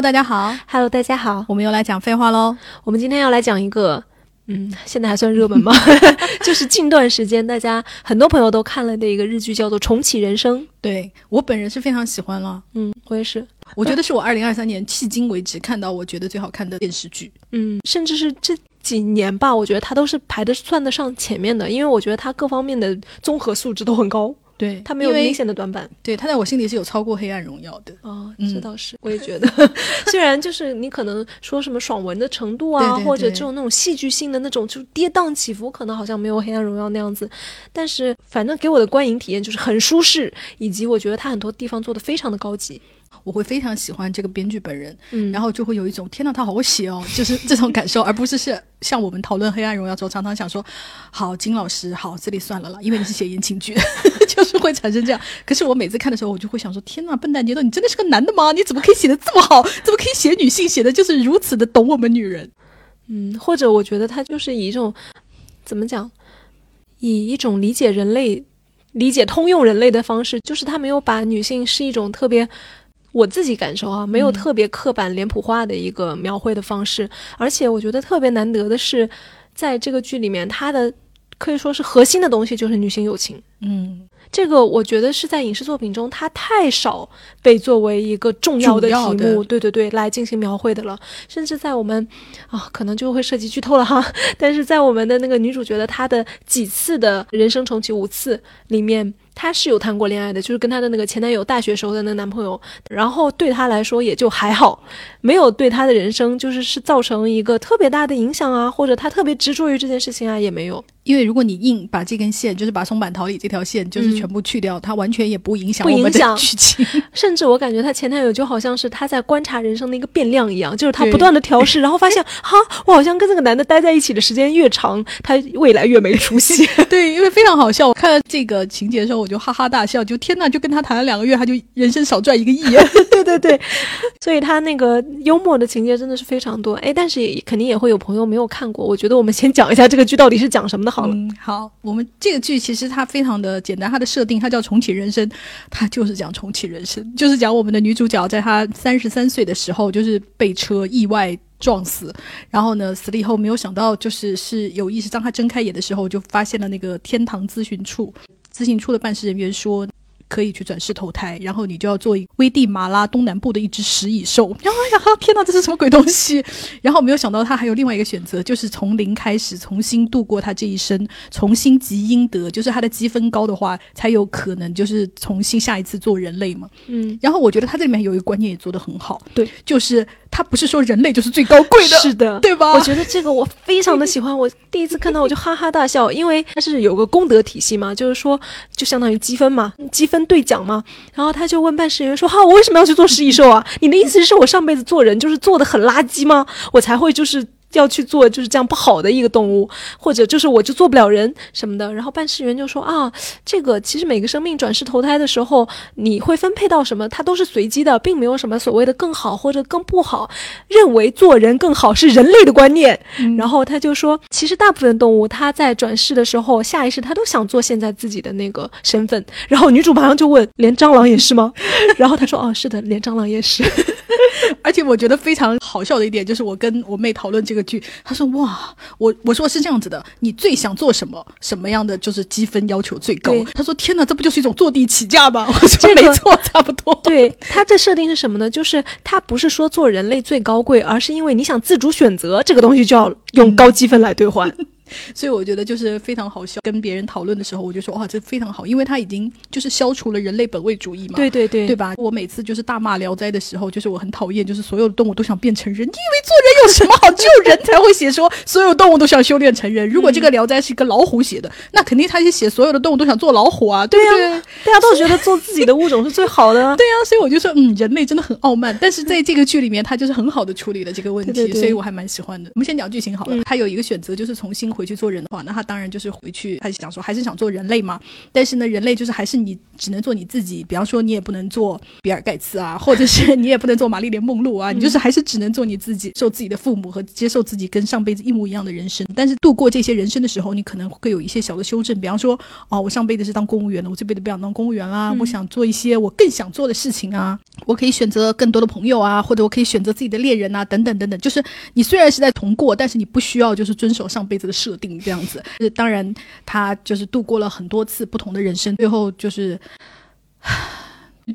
大家好，Hello，大家好，我们又来讲废话喽。我们今天要来讲一个，嗯，现在还算热门吗？就是近段时间大家很多朋友都看了的一个日剧，叫做《重启人生》。对我本人是非常喜欢了，嗯，我也是，我觉得是我二零二三年迄今为止看到我觉得最好看的电视剧，嗯，甚至是这几年吧，我觉得它都是排的算得上前面的，因为我觉得它各方面的综合素质都很高。对他没有明显的短板，对他在我心里是有超过《黑暗荣耀》的哦，这倒是，我也觉得，虽然就是你可能说什么爽文的程度啊，或者这种那种戏剧性的那种就跌宕起伏，可能好像没有《黑暗荣耀》那样子，但是反正给我的观影体验就是很舒适，以及我觉得他很多地方做的非常的高级。我会非常喜欢这个编剧本人，嗯，然后就会有一种天呐，他好会写哦，就是这种感受，而不是是像我们讨论《黑暗荣耀》时候常常想说，好金老师，好这里算了了，因为你是写言情剧，就是会产生这样。可是我每次看的时候，我就会想说，天呐，笨蛋杰豆，你真的是个男的吗？你怎么可以写的这么好？怎么可以写女性写的就是如此的懂我们女人？嗯，或者我觉得他就是以一种怎么讲，以一种理解人类、理解通用人类的方式，就是他没有把女性是一种特别。我自己感受啊，没有特别刻板脸谱化的一个描绘的方式，而且我觉得特别难得的是，在这个剧里面，它的可以说是核心的东西就是女性友情。嗯，这个我觉得是在影视作品中，它太少被作为一个重要的题目，对对对，来进行描绘的了。甚至在我们啊，可能就会涉及剧透了哈。但是在我们的那个女主角的她的几次的人生重启五次里面。她是有谈过恋爱的，就是跟她的那个前男友大学时候的那个男朋友，然后对她来说也就还好，没有对她的人生就是是造成一个特别大的影响啊，或者她特别执着于这件事情啊，也没有。因为如果你硬把这根线，就是把松坂桃李这条线，就是全部去掉，它完全也不影响我们的剧情。甚至我感觉她前男友就好像是她在观察人生的一个变量一样，就是她不断的调试，然后发现 哈，我好像跟这个男的待在一起的时间越长，他未来越没出息。对，因为非常好笑。我看到这个情节的时候，我就哈哈大笑，就天呐，就跟他谈了两个月，他就人生少赚一个亿。对对对，所以他那个幽默的情节真的是非常多。哎，但是也肯定也会有朋友没有看过。我觉得我们先讲一下这个剧到底是讲什么的，好了。好，我们这个剧其实它非常的简单，它的设定它叫重启人生，它就是讲重启人生，就是讲我们的女主角在她三十三岁的时候，就是被车意外撞死，然后呢死了以后，没有想到就是是有意识，当她睁开眼的时候，就发现了那个天堂咨询处，咨询处的办事人员说。可以去转世投胎，然后你就要做危地马拉东南部的一只食蚁兽。然后呀，天哪，这是什么鬼东西？然后没有想到他还有另外一个选择，就是从零开始，重新度过他这一生，重新积阴德，就是他的积分高的话，才有可能就是重新下一次做人类嘛。嗯。然后我觉得他这里面有一个观念也做得很好，对，就是他不是说人类就是最高贵的，是的，对吧？我觉得这个我非常的喜欢，我第一次看到我就哈哈大笑，因为它是有个功德体系嘛，就是说就相当于积分嘛，积分。兑奖嘛？然后他就问办事员说：“哈，我为什么要去做食蚁兽啊？你的意思是我上辈子做人就是做的很垃圾吗？我才会就是。”要去做就是这样不好的一个动物，或者就是我就做不了人什么的。然后办事员就说啊，这个其实每个生命转世投胎的时候，你会分配到什么，它都是随机的，并没有什么所谓的更好或者更不好。认为做人更好是人类的观念。然后他就说，其实大部分动物它在转世的时候，下意识它都想做现在自己的那个身份。然后女主马上就问，连蟑螂也是吗？然后他说，哦，是的，连蟑螂也是。而且我觉得非常好笑的一点就是，我跟我妹讨论这个剧，她说：“哇，我我说是这样子的，你最想做什么？什么样的就是积分要求最高？”她说：“天哪，这不就是一种坐地起价吗？” 我说：“没错，差不多。”对他这设定是什么呢？就是他不是说做人类最高贵，而是因为你想自主选择这个东西，就要用高积分来兑换。所以我觉得就是非常好笑。跟别人讨论的时候，我就说哇，这非常好，因为他已经就是消除了人类本位主义嘛。对对对，对吧？我每次就是大骂《聊斋》的时候，就是我很讨厌，就是所有的动物都想变成人。你以为做人有什么好？只有人才会写说所有动物都想修炼成人。如果这个《聊斋》是一个老虎写的，那肯定他就写所有的动物都想做老虎啊。对呀，大家都觉得做自己的物种是最好的。对呀，所以我就说，嗯，人类真的很傲慢。但是在这个剧里面，他就是很好的处理了这个问题，所以我还蛮喜欢的。我们先讲剧情好了。他有一个选择，就是重新。回去做人的话，那他当然就是回去，他想说还是想做人类嘛。但是呢，人类就是还是你只能做你自己，比方说你也不能做比尔盖茨啊，或者是你也不能做玛丽莲梦露啊，你就是还是只能做你自己，受自己的父母和接受自己跟上辈子一模一样的人生。但是度过这些人生的时候，你可能会有一些小的修正，比方说，哦，我上辈子是当公务员的，我这辈子不想当公务员啦，我想做一些我更想做的事情啊，我可以选择更多的朋友啊，或者我可以选择自己的恋人啊，等等等等。就是你虽然是在同过，但是你不需要就是遵守上辈子的设定这样子。当然，他就是度过了很多次不同的人生，最后就是。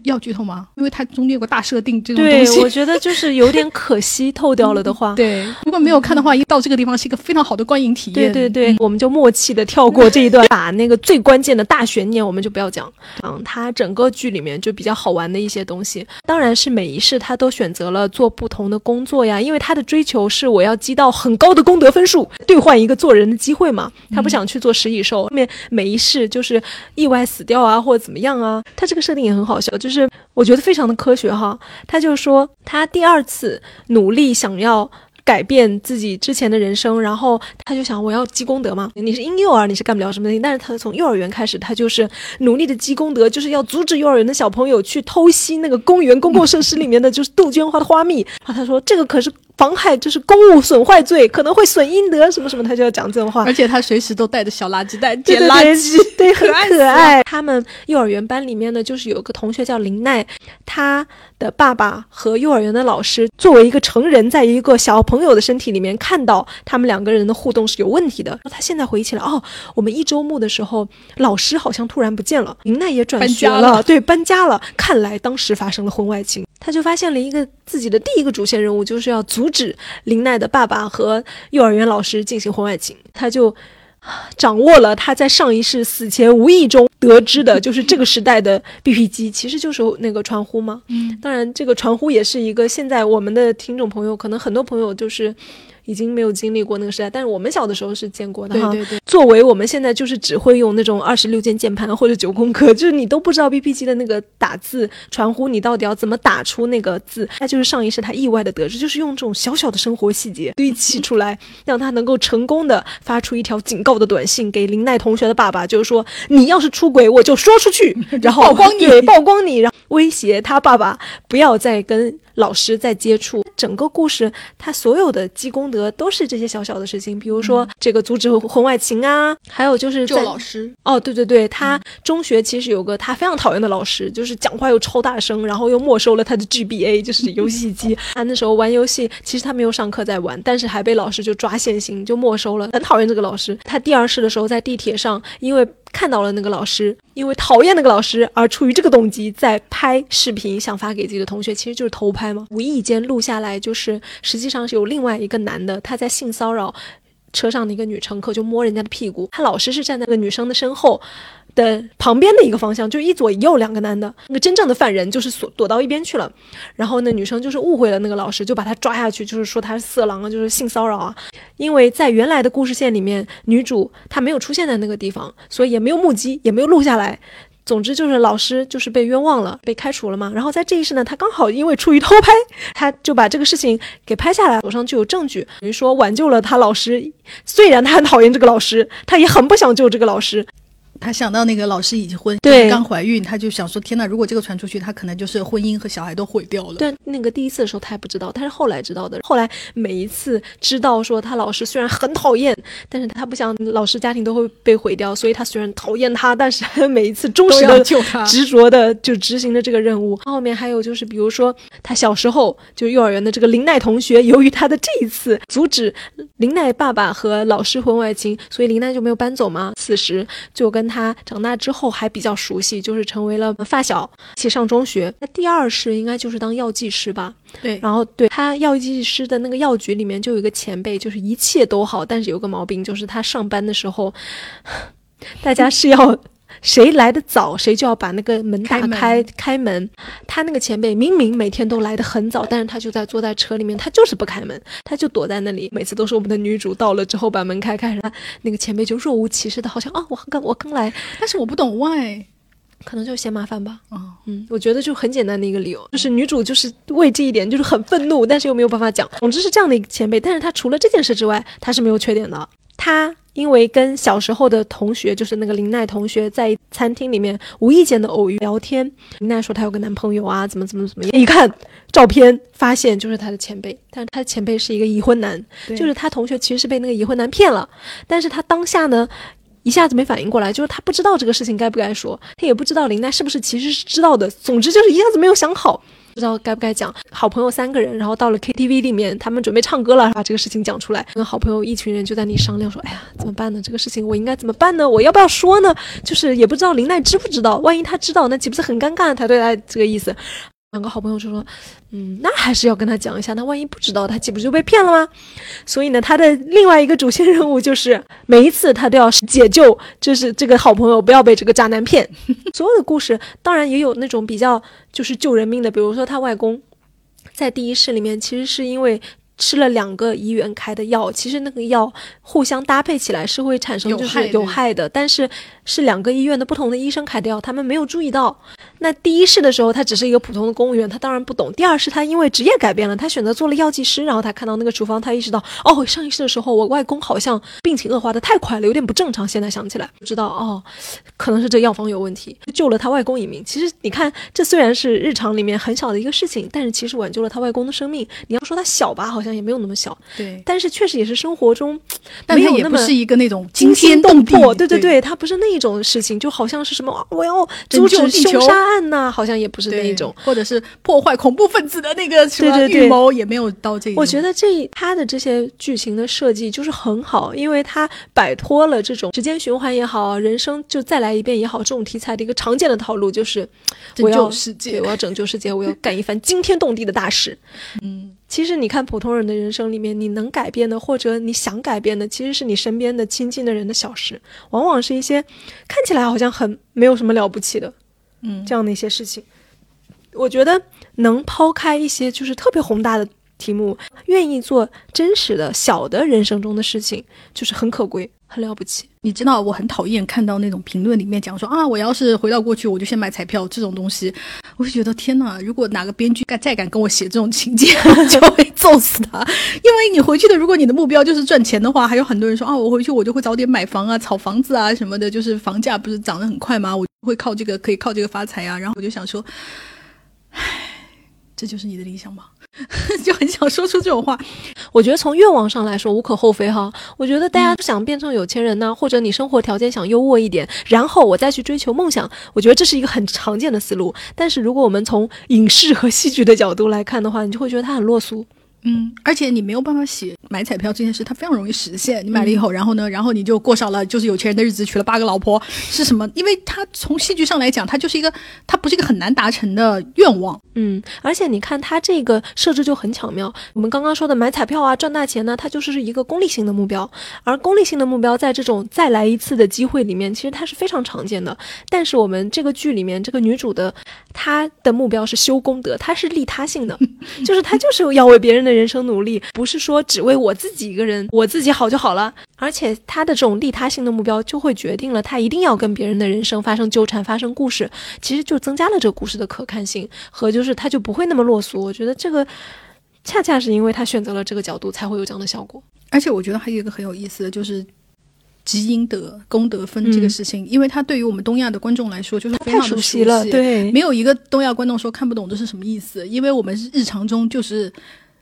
要剧透吗？因为它中间有个大设定，这种东西，我觉得就是有点可惜，透掉了的话。对，如果没有看的话，一到这个地方是一个非常好的观影体验。对对对，我们就默契的跳过这一段，把那个最关键的大悬念我们就不要讲。嗯，它整个剧里面就比较好玩的一些东西，当然是每一世他都选择了做不同的工作呀，因为他的追求是我要积到很高的功德分数，兑换一个做人的机会嘛。他不想去做食蚁兽，后面每一世就是意外死掉啊，或者怎么样啊。他这个设定也很好笑。就就是我觉得非常的科学哈，他就说他第二次努力想要改变自己之前的人生，然后他就想我要积功德嘛。你是婴幼儿，你是干不了什么的，但是他从幼儿园开始，他就是努力的积功德，就是要阻止幼儿园的小朋友去偷袭那个公园公共设施里面的就是杜鹃花的花蜜。然后他说这个可是。妨害就是公务损坏罪，可能会损阴德什么什么，他就要讲这种话。而且他随时都带着小垃圾袋捡垃圾，对，很可爱。他们幼儿园班里面呢，就是有个同学叫林奈，他的爸爸和幼儿园的老师作为一个成人，在一个小朋友的身体里面看到他们两个人的互动是有问题的。他现在回忆起来，哦，我们一周目的时候，老师好像突然不见了，林奈也转学了，对，搬家了。看来当时发生了婚外情。他就发现了一个自己的第一个主线任务，就是要阻止林奈的爸爸和幼儿园老师进行婚外情。他就掌握了他在上一世死前无意中得知的，就是这个时代的 BP 机其实就是那个传呼吗？嗯，当然这个传呼也是一个现在我们的听众朋友可能很多朋友就是。已经没有经历过那个时代，但是我们小的时候是见过的哈。对对对。作为我们现在就是只会用那种二十六键键盘或者九宫格，就是你都不知道 B P 机的那个打字传呼，你到底要怎么打出那个字？那就是上一世他意外的得知，就是用这种小小的生活细节堆砌出来，让他能够成功的发出一条警告的短信给林奈同学的爸爸，就是说你要是出轨，我就说出去，然后曝光你，曝光你，然后威胁他爸爸不要再跟。老师再接触整个故事，他所有的积功德都是这些小小的事情，比如说这个阻止婚外情啊，还有就是救老师。哦，对对对，他中学其实有个他非常讨厌的老师，就是讲话又超大声，然后又没收了他的 GBA，就是游戏机。他 那时候玩游戏，其实他没有上课在玩，但是还被老师就抓现行，就没收了。很讨厌这个老师。他第二世的时候在地铁上，因为。看到了那个老师，因为讨厌那个老师而出于这个动机在拍视频，想发给自己的同学，其实就是偷拍嘛？无意间录下来，就是实际上是有另外一个男的，他在性骚扰车上的一个女乘客，就摸人家的屁股。他老师是站在那个女生的身后。的旁边的一个方向，就一左一右两个男的，那个真正的犯人就是躲躲到一边去了，然后那女生就是误会了那个老师，就把他抓下去，就是说他是色狼啊，就是性骚扰啊。因为在原来的故事线里面，女主她没有出现在那个地方，所以也没有目击，也没有录下来。总之就是老师就是被冤枉了，被开除了嘛。然后在这一世呢，他刚好因为出于偷拍，他就把这个事情给拍下来，手上就有证据，等于说挽救了他老师。虽然他很讨厌这个老师，他也很不想救这个老师。他想到那个老师已经婚，对，刚怀孕，他就想说：天呐，如果这个传出去，他可能就是婚姻和小孩都毁掉了。对，那个第一次的时候他还不知道，他是后来知道的。后来每一次知道说他老师虽然很讨厌，但是他不想老师家庭都会被毁掉，所以他虽然讨厌他，但是每一次忠实的救 他，执着的就执行了这个任务。后面还有就是，比如说他小时候就幼儿园的这个林奈同学，由于他的这一次阻止林奈爸爸和老师婚外情，所以林奈就没有搬走嘛。此时就跟。他长大之后还比较熟悉，就是成为了发小，一起上中学。那第二世应该就是当药剂师吧？对。然后对他药剂师的那个药局里面就有一个前辈，就是一切都好，但是有个毛病，就是他上班的时候，大家是要。谁来的早，谁就要把那个门打开开门。他那个前辈明明每天都来的很早，但是他就在坐在车里面，他就是不开门，他就躲在那里。每次都是我们的女主到了之后把门开开，然后那个前辈就若无其事的，好像啊，我刚我刚来，但是我不懂 why，可能就嫌麻烦吧。啊，嗯，我觉得就很简单的一个理由，就是女主就是为这一点就是很愤怒，但是又没有办法讲。总之是这样的一个前辈，但是他除了这件事之外，他是没有缺点的。他因为跟小时候的同学，就是那个林奈同学，在餐厅里面无意间的偶遇聊天。林奈说她有个男朋友啊，怎么怎么怎么样。一看照片，发现就是他的前辈，但是他的前辈是一个已婚男，就是他同学其实是被那个已婚男骗了，但是他当下呢。一下子没反应过来，就是他不知道这个事情该不该说，他也不知道林奈是不是其实是知道的。总之就是一下子没有想好，不知道该不该讲。好朋友三个人，然后到了 KTV 里面，他们准备唱歌了，把这个事情讲出来。跟好朋友一群人就在那里商量说：“哎呀，怎么办呢？这个事情我应该怎么办呢？我要不要说呢？就是也不知道林奈知不知道，万一他知道，那岂不是很尴尬？他对他这个意思。”两个好朋友就说：“嗯，那还是要跟他讲一下。那万一不知道，他岂不是就被骗了吗？所以呢，他的另外一个主线任务就是每一次他都要解救，就是这个好朋友不要被这个渣男骗。所有的故事当然也有那种比较就是救人命的，比如说他外公在第一世里面其实是因为吃了两个医院开的药，其实那个药互相搭配起来是会产生就是有害的，但是是两个医院的不同的医生开的药，他们没有注意到。”那第一世的时候，他只是一个普通的公务员，他当然不懂。第二世，他因为职业改变了，他选择做了药剂师。然后他看到那个处方，他意识到，哦，上一世的时候，我外公好像病情恶化的太快了，有点不正常。现在想起来，不知道哦，可能是这药方有问题，救了他外公一命。其实你看，这虽然是日常里面很小的一个事情，但是其实挽救了他外公的生命。你要说他小吧，好像也没有那么小。对，但是确实也是生活中，没有那么是一个那种惊天动魄。对对对，它不是那一种事情，就好像是什么，我要阻止凶杀案呐，好像也。不是那一种，或者是破坏恐怖分子的那个什么预谋，也没有到这。我觉得这他的这些剧情的设计就是很好，因为他摆脱了这种时间循环也好，人生就再来一遍也好，这种题材的一个常见的套路，就是拯救世界，我要拯救世界，我要干一番惊天动地的大事。嗯，其实你看普通人的人生里面，你能改变的，或者你想改变的，其实是你身边的亲近的人的小事，往往是一些看起来好像很没有什么了不起的，嗯，这样的一些事情。我觉得能抛开一些就是特别宏大的题目，愿意做真实的小的人生中的事情，就是很可贵、很了不起。你知道，我很讨厌看到那种评论里面讲说啊，我要是回到过去，我就先买彩票这种东西。我就觉得天哪，如果哪个编剧敢再敢跟我写这种情节，就会揍死他。因为你回去的，如果你的目标就是赚钱的话，还有很多人说啊，我回去我就会早点买房啊，炒房子啊什么的，就是房价不是涨得很快吗？我会靠这个可以靠这个发财啊。然后我就想说。这就是你的理想吗？就很想说出这种话。我觉得从愿望上来说无可厚非哈。我觉得大家想变成有钱人呢，或者你生活条件想优渥一点，然后我再去追求梦想，我觉得这是一个很常见的思路。但是如果我们从影视和戏剧的角度来看的话，你就会觉得他很落俗。嗯，而且你没有办法写买彩票这件事，它非常容易实现。你买了以后，然后呢，然后你就过上了就是有钱人的日子，娶了八个老婆，是什么？因为它从戏剧上来讲，它就是一个，它不是一个很难达成的愿望。嗯，而且你看它这个设置就很巧妙。我们刚刚说的买彩票啊，赚大钱呢，它就是一个功利性的目标。而功利性的目标，在这种再来一次的机会里面，其实它是非常常见的。但是我们这个剧里面，这个女主的她的目标是修功德，她是利他性的，就是她就是要为别人的。人生努力不是说只为我自己一个人，我自己好就好了。而且他的这种利他性的目标，就会决定了他一定要跟别人的人生发生纠缠、发生故事。其实就增加了这个故事的可看性和就是他就不会那么落俗。我觉得这个恰恰是因为他选择了这个角度，才会有这样的效果。而且我觉得还有一个很有意思的就是。积阴德、功德分这个事情，因为它对于我们东亚的观众来说就是非常熟悉了。对，没有一个东亚观众说看不懂这是什么意思，因为我们日常中就是。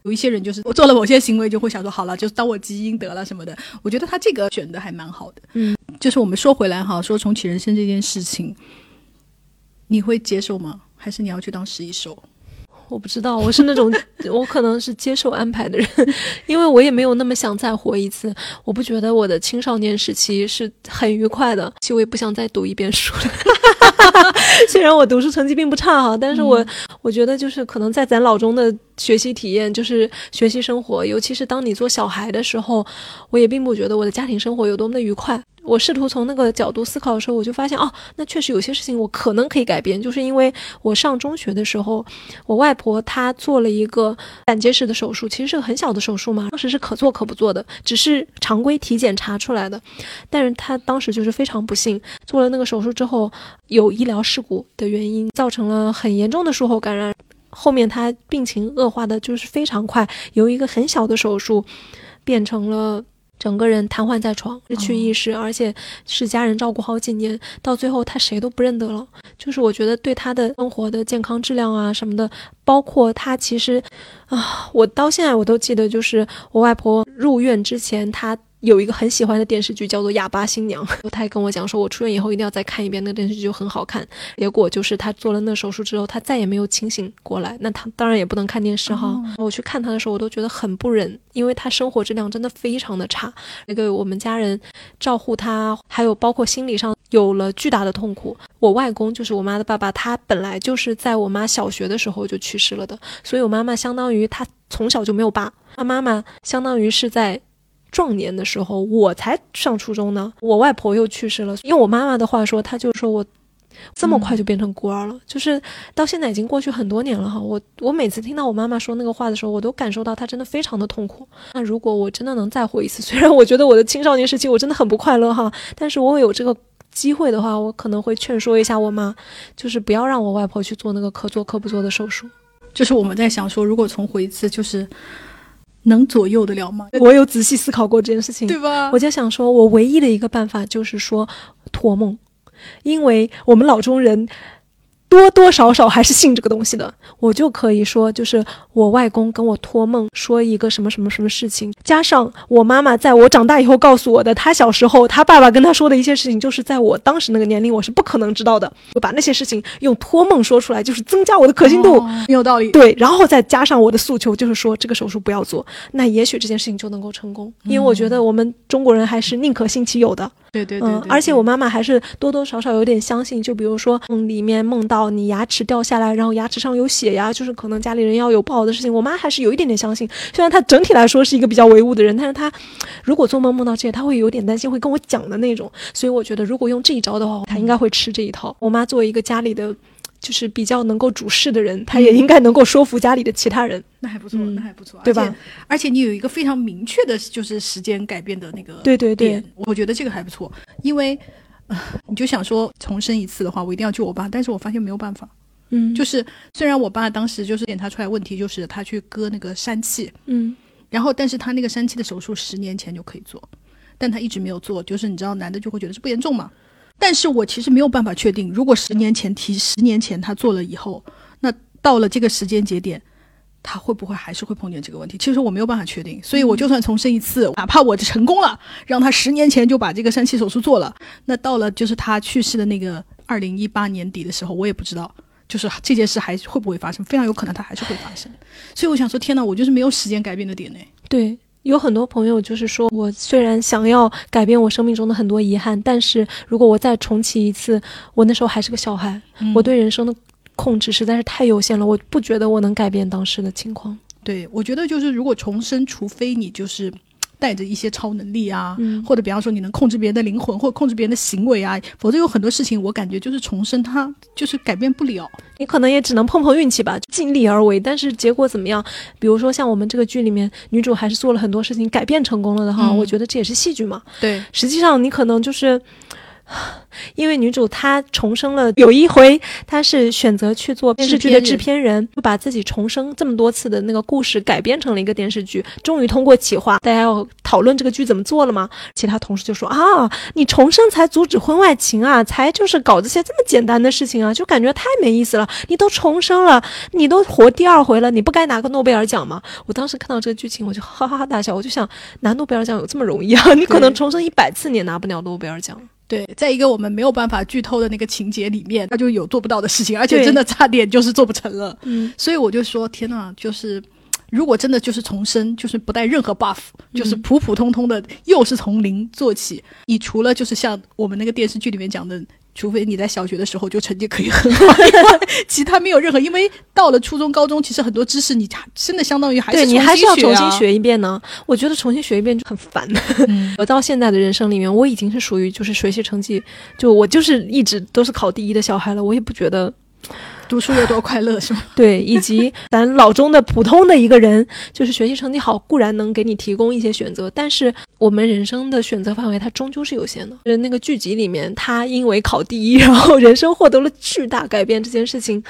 有一些人就是我做了某些行为，就会想说好了，就是当我积阴德了什么的。我觉得他这个选的还蛮好的。嗯，就是我们说回来哈，说重启人生这件事情，你会接受吗？还是你要去当十一手？我不知道，我是那种 我可能是接受安排的人，因为我也没有那么想再活一次。我不觉得我的青少年时期是很愉快的，其实我也不想再读一遍书了。虽然我读书成绩并不差哈，但是我我觉得就是可能在咱老中的学习体验，就是学习生活，尤其是当你做小孩的时候，我也并不觉得我的家庭生活有多么的愉快。我试图从那个角度思考的时候，我就发现哦，那确实有些事情我可能可以改变，就是因为我上中学的时候，我外婆她做了一个胆结石的手术，其实是个很小的手术嘛，当时是可做可不做的，只是常规体检查出来的，但是她当时就是非常不幸，做了那个手术之后，有医疗事故的原因，造成了很严重的术后感染，后面她病情恶化的就是非常快，由一个很小的手术变成了。整个人瘫痪在床，失去意识，而且是家人照顾好几年，到最后他谁都不认得了。就是我觉得对他的生活的健康质量啊什么的，包括他其实，啊，我到现在我都记得，就是我外婆入院之前，他。有一个很喜欢的电视剧叫做《哑巴新娘》，他还跟我讲说，我出院以后一定要再看一遍那个电视剧，就很好看。结果就是他做了那手术之后，他再也没有清醒过来。那他当然也不能看电视哈。我去看他的时候，我都觉得很不忍，因为他生活质量真的非常的差。那个我们家人照顾他，还有包括心理上有了巨大的痛苦。我外公就是我妈的爸爸，他本来就是在我妈小学的时候就去世了的，所以我妈妈相当于他从小就没有爸，他妈妈相当于是在。壮年的时候，我才上初中呢，我外婆又去世了。用我妈妈的话说，她就说我这么快就变成孤儿了，就是到现在已经过去很多年了哈。我我每次听到我妈妈说那个话的时候，我都感受到她真的非常的痛苦。那如果我真的能再活一次，虽然我觉得我的青少年时期我真的很不快乐哈，但是我有这个机会的话，我可能会劝说一下我妈，就是不要让我外婆去做那个可做可不做的手术。就是我们在想说，如果重活一次，就是。能左右得了吗？我有仔细思考过这件事情，对吧？我就想说，我唯一的一个办法就是说托梦，因为我们老中人。多多少少还是信这个东西的，我就可以说，就是我外公跟我托梦说一个什么什么什么事情，加上我妈妈在我长大以后告诉我的，她小时候她爸爸跟她说的一些事情，就是在我当时那个年龄我是不可能知道的。我把那些事情用托梦说出来，就是增加我的可信度，有道理。对，然后再加上我的诉求，就是说这个手术不要做，那也许这件事情就能够成功。因为我觉得我们中国人还是宁可信其有的。对对对，嗯，而且我妈妈还是多多少少有点相信，就比如说梦里面梦到你牙齿掉下来，然后牙齿上有血呀，就是可能家里人要有不好的事情。我妈还是有一点点相信，虽然她整体来说是一个比较唯物的人，但是她如果做梦梦到这些，她会有点担心，会跟我讲的那种。所以我觉得如果用这一招的话，她应该会吃这一套。我妈作为一个家里的。就是比较能够主事的人，他也应该能够说服家里的其他人。那还不错，那还不错，对吧？而且你有一个非常明确的，就是时间改变的那个对对对，我觉得这个还不错。因为，你就想说重生一次的话，我一定要救我爸，但是我发现没有办法。嗯，就是虽然我爸当时就是检查出来问题，就是他去割那个疝气，嗯，然后但是他那个疝气的手术十年前就可以做，但他一直没有做，就是你知道男的就会觉得是不严重嘛。但是我其实没有办法确定，如果十年前提十年前他做了以后，那到了这个时间节点，他会不会还是会碰见这个问题？其实我没有办法确定，所以我就算重生一次，哪怕我成功了，让他十年前就把这个疝气手术做了，那到了就是他去世的那个二零一八年底的时候，我也不知道，就是这件事还会不会发生，非常有可能它还是会发生。所以我想说，天哪，我就是没有时间改变的点呢。对。有很多朋友就是说，我虽然想要改变我生命中的很多遗憾，但是如果我再重启一次，我那时候还是个小孩，我对人生的控制实在是太有限了，我不觉得我能改变当时的情况。对，我觉得就是如果重生，除非你就是。带着一些超能力啊，或者比方说你能控制别人的灵魂，或者控制别人的行为啊，否则有很多事情我感觉就是重生，它就是改变不了。你可能也只能碰碰运气吧，尽力而为。但是结果怎么样？比如说像我们这个剧里面，女主还是做了很多事情，改变成功了的哈。我觉得这也是戏剧嘛。对，实际上你可能就是。因为女主她重生了，有一回她是选择去做电视剧的制片人，就把自己重生这么多次的那个故事改编成了一个电视剧，终于通过企划，大家要讨论这个剧怎么做了吗？其他同事就说啊，你重生才阻止婚外情啊，才就是搞这些这么简单的事情啊，就感觉太没意思了。你都重生了，你都活第二回了，你不该拿个诺贝尔奖吗？我当时看到这个剧情，我就哈哈哈大笑，我就想拿诺贝尔奖有这么容易啊？你可能重生一百次你也拿不了诺贝尔奖。对，在一个我们没有办法剧透的那个情节里面，他就有做不到的事情，而且真的差点就是做不成了。嗯，所以我就说，天呐，就是如果真的就是重生，就是不带任何 buff，就是普普通通的，又是从零做起，你除了就是像我们那个电视剧里面讲的。除非你在小学的时候就成绩可以很好，其他没有任何。因为到了初中、高中，其实很多知识你真的相当于还是你还是要重新学一遍呢。我觉得重新学一遍就很烦。我到现在的人生里面，我已经是属于就是学习成绩，就我就是一直都是考第一的小孩了。我也不觉得。读书有多快乐是吗？对，以及咱老中的普通的一个人，就是学习成绩好，固然能给你提供一些选择，但是我们人生的选择范围它终究是有限的。人那个剧集里面，他因为考第一，然后人生获得了巨大改变这件事情，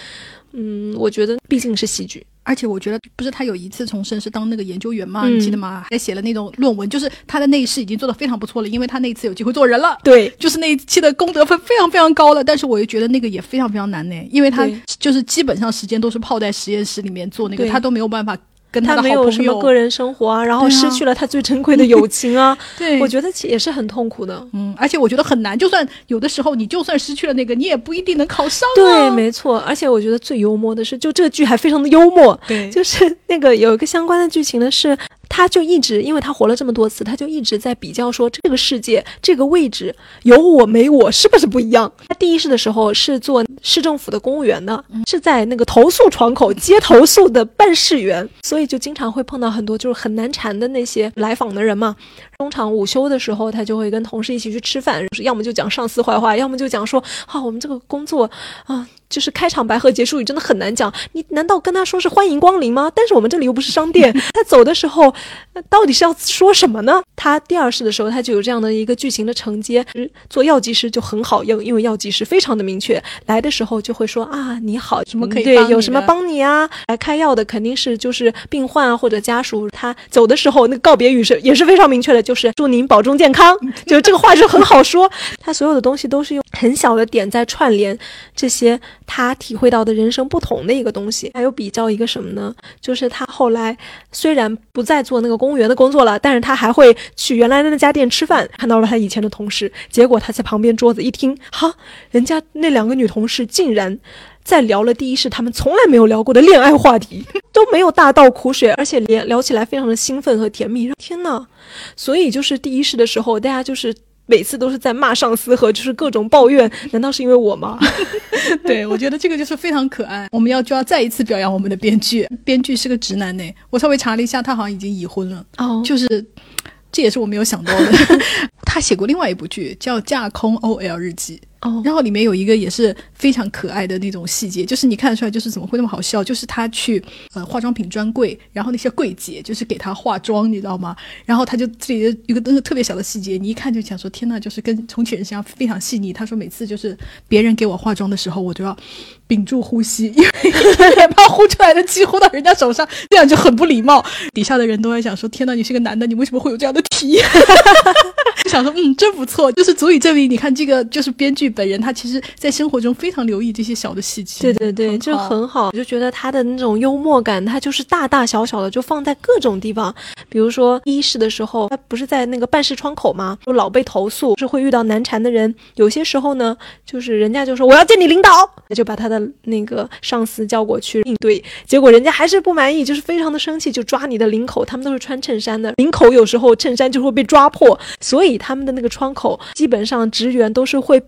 嗯，我觉得毕竟是喜剧，而且我觉得，不是他有一次重生是当那个研究员嘛，嗯你记得吗？还写了那种论文，就是他的内饰已经做得非常不错了，因为他那一次有机会做人了。对，就是那一期的功德分非常非常高了，但是我又觉得那个也非常非常难呢，因为他就是基本上时间都是泡在实验室里面做那个，他都没有办法跟他的没有什么。个人生活啊，然后失去了他最珍贵的友情啊，对，我觉得其也是很痛苦的。嗯，而且我觉得很难，就算有的时候你就算失去了那个，你也不一定能考上、啊。对，没错，而且我觉得最幽默的是，就这个剧还非常的幽默，对就是那个有一个相关的剧情呢，是他就一直，因为他活了这么多次，他就一直在比较说这个世界这个位置有我没我是不是不一样。他第一世的时候是做市政府的公务员的，是在那个投诉窗口接投诉的办事员，所以就经常会碰到很多就是很难缠的那些来访的人嘛。中场午休的时候，他就会跟同事一起去吃饭，要么就讲上司坏话，要么就讲说啊，我们这个工作啊，就是开场白和结束语真的很难讲。你难道跟他说是欢迎光临吗？但是我们这里又不是商店。他走的时候，那到底是要说什么呢？他第二世的时候，他就有这样的一个剧情的承接。做药剂师就很好用，因为药剂师非常的明确，来的时候就会说啊，你好，什么可以对，有什么帮你啊？来开药的肯定是就是病患啊或者家属。他走的时候，那个告别语是也是非常明确的，就是祝您保重健康。就是这个话是很好说。他所有的东西都是用很小的点在串联这些他体会到的人生不同的一个东西。还有比较一个什么呢？就是他后来虽然不再做那个公务员的工作了，但是他还会去原来的那家店吃饭，看到了他以前的同事。结果他在旁边桌子一听，哈，人家那两个女同事竟然。在聊了第一世他们从来没有聊过的恋爱话题，都没有大倒苦水，而且聊聊起来非常的兴奋和甜蜜。天呐！所以就是第一世的时候，大家就是每次都是在骂上司和就是各种抱怨，难道是因为我吗？对，我觉得这个就是非常可爱。我们要就要再一次表扬我们的编剧，编剧是个直男呢。我稍微查了一下，他好像已经已婚了，哦就是这也是我没有想到的。他写过另外一部剧叫《架空 OL 日记》。哦，然后里面有一个也是非常可爱的那种细节，就是你看得出来，就是怎么会那么好笑？就是他去呃化妆品专柜，然后那些柜姐就是给他化妆，你知道吗？然后他就这里的有个那个特别小的细节，你一看就想说天呐，就是跟重启人一样非常细腻。他说每次就是别人给我化妆的时候，我都要屏住呼吸，因为也怕呼出来的气呼到人家手上，这样就很不礼貌。底下的人都在想说天呐，你是个男的，你为什么会有这样的体验？就想说，嗯，真不错，就是足以证明，你看这个就是编剧本人，他其实在生活中非常留意这些小的细节。对对对，就很好，我就觉得他的那种幽默感，他就是大大小小的，就放在各种地方。比如说一试的时候，他不是在那个办事窗口吗？就老被投诉，是会遇到难缠的人。有些时候呢，就是人家就说我要见你领导，就把他的那个上司叫过去应对，结果人家还是不满意，就是非常的生气，就抓你的领口。他们都是穿衬衫的，领口有时候衬衫就会被抓破，所以他们的那个窗口基本上职员都是会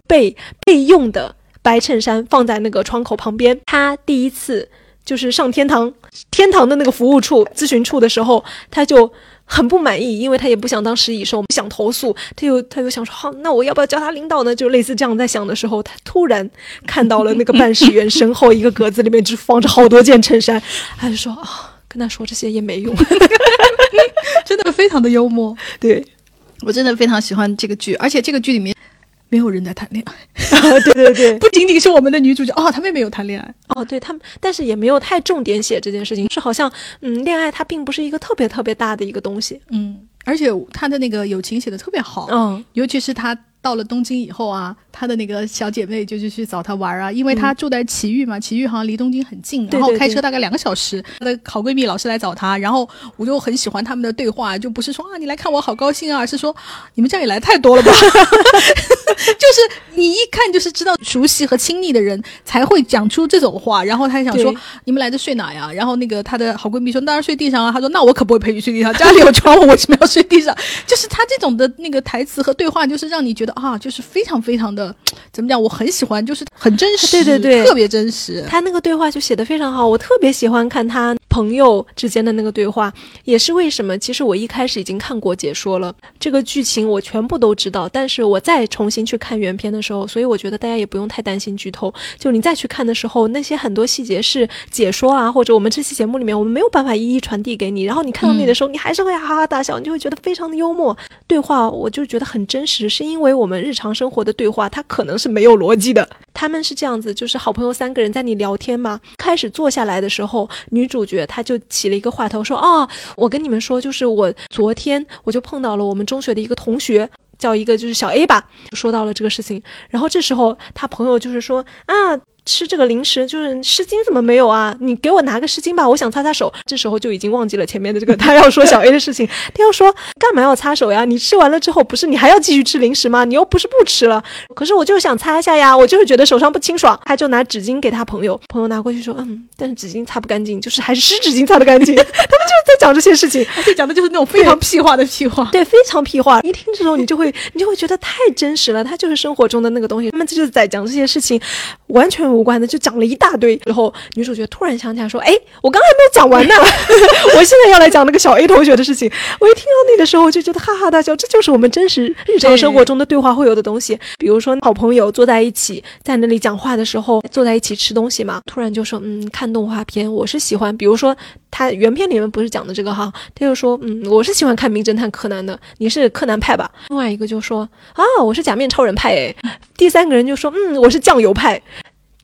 备备用的白衬衫放在那个窗口旁边。他第一次就是上天堂，天堂的那个服务处咨询处的时候，他就。很不满意，因为他也不想当食蚁兽，想投诉，他又他又想说，好，那我要不要叫他领导呢？就类似这样在想的时候，他突然看到了那个办事员身后一个格子里面只放着好多件衬衫，他就说啊，跟他说这些也没用。真的非常的幽默。对，我真的非常喜欢这个剧，而且这个剧里面没有人在谈恋爱，对 对对，不仅仅是我们的女主角哦，她妹妹有谈恋爱。哦，对他们，但是也没有太重点写这件事情，是好像嗯，恋爱它并不是一个特别特别大的一个东西。嗯，而且她的那个友情写的特别好，嗯，尤其是她到了东京以后啊，她的那个小姐妹就就去找她玩啊，因为她住在埼玉嘛，埼玉好像离东京很近，然后开车大概两个小时。她的好闺蜜老是来找她，然后我就很喜欢他们的对话，就不是说啊你来看我好高兴啊，而是说你们这样也来太多了吧。就是你一看就是知道熟悉和亲密的人才会讲出这种话，然后她还想说你们来这睡哪呀？然后那个她的好闺蜜说当然睡地上啊，她说那我可不会陪你睡地上，家里有床我为什么要睡地上？就是她这种的那个台词和对话，就是让你觉得啊，就是非常非常的怎么讲，我很喜欢，就是很真实，对对对特别真实。他那个对话就写的非常好，我特别喜欢看他朋友之间的那个对话，也是为什么？其实我一开始已经看过解说了，这个剧情我全部都知道，但是我再重新去看原片的时候，所以我觉得大家也不用太担心剧透。就你再去看的时候，那些很多细节是解说啊，或者我们这期节目里面我们没有办法一一传递给你，然后你看到那里的时候，你还是会哈哈大笑，你就会觉得非常的幽默。对话我就觉得很真实，是因为我们日常生活的对话它可能是没有逻辑的，他们是这样子，就是好朋友三个人在你聊天嘛。开始坐下来的时候，女主角她就起了一个话头，说：“哦，我跟你们说，就是我昨天我就碰到了我们中学的一个同学。”叫一个就是小 A 吧，说到了这个事情，然后这时候他朋友就是说啊。吃这个零食就是湿巾怎么没有啊？你给我拿个湿巾吧，我想擦擦手。这时候就已经忘记了前面的这个他要说小 A 的事情，他要说干嘛要擦手呀？你吃完了之后不是你还要继续吃零食吗？你又不是不吃了。可是我就是想擦一下呀，我就是觉得手上不清爽。他就拿纸巾给他朋友，朋友拿过去说嗯，但是纸巾擦不干净，就是还是湿纸巾擦的干净。他们就是在讲这些事情，而且讲的就是那种非常屁话的屁话，对，非常屁话。一听这种你就会你就会觉得太真实了，他就是生活中的那个东西。他们就是在讲这些事情，完全无关的，就讲了一。大堆，然后女主角突然想起来说：“哎，我刚还没有讲完呢，我现在要来讲那个小 A 同学的事情。”我一听到那个时候，我就觉得哈哈大笑，这就是我们真实日常生活中的对话会有的东西。比如说，好朋友坐在一起，在那里讲话的时候，坐在一起吃东西嘛，突然就说：“嗯，看动画片，我是喜欢。”比如说，他原片里面不是讲的这个哈，他就说：“嗯，我是喜欢看名侦探柯南的，你是柯南派吧？”另外一个就说：“啊，我是假面超人派。”哎，第三个人就说：“嗯，我是酱油派。”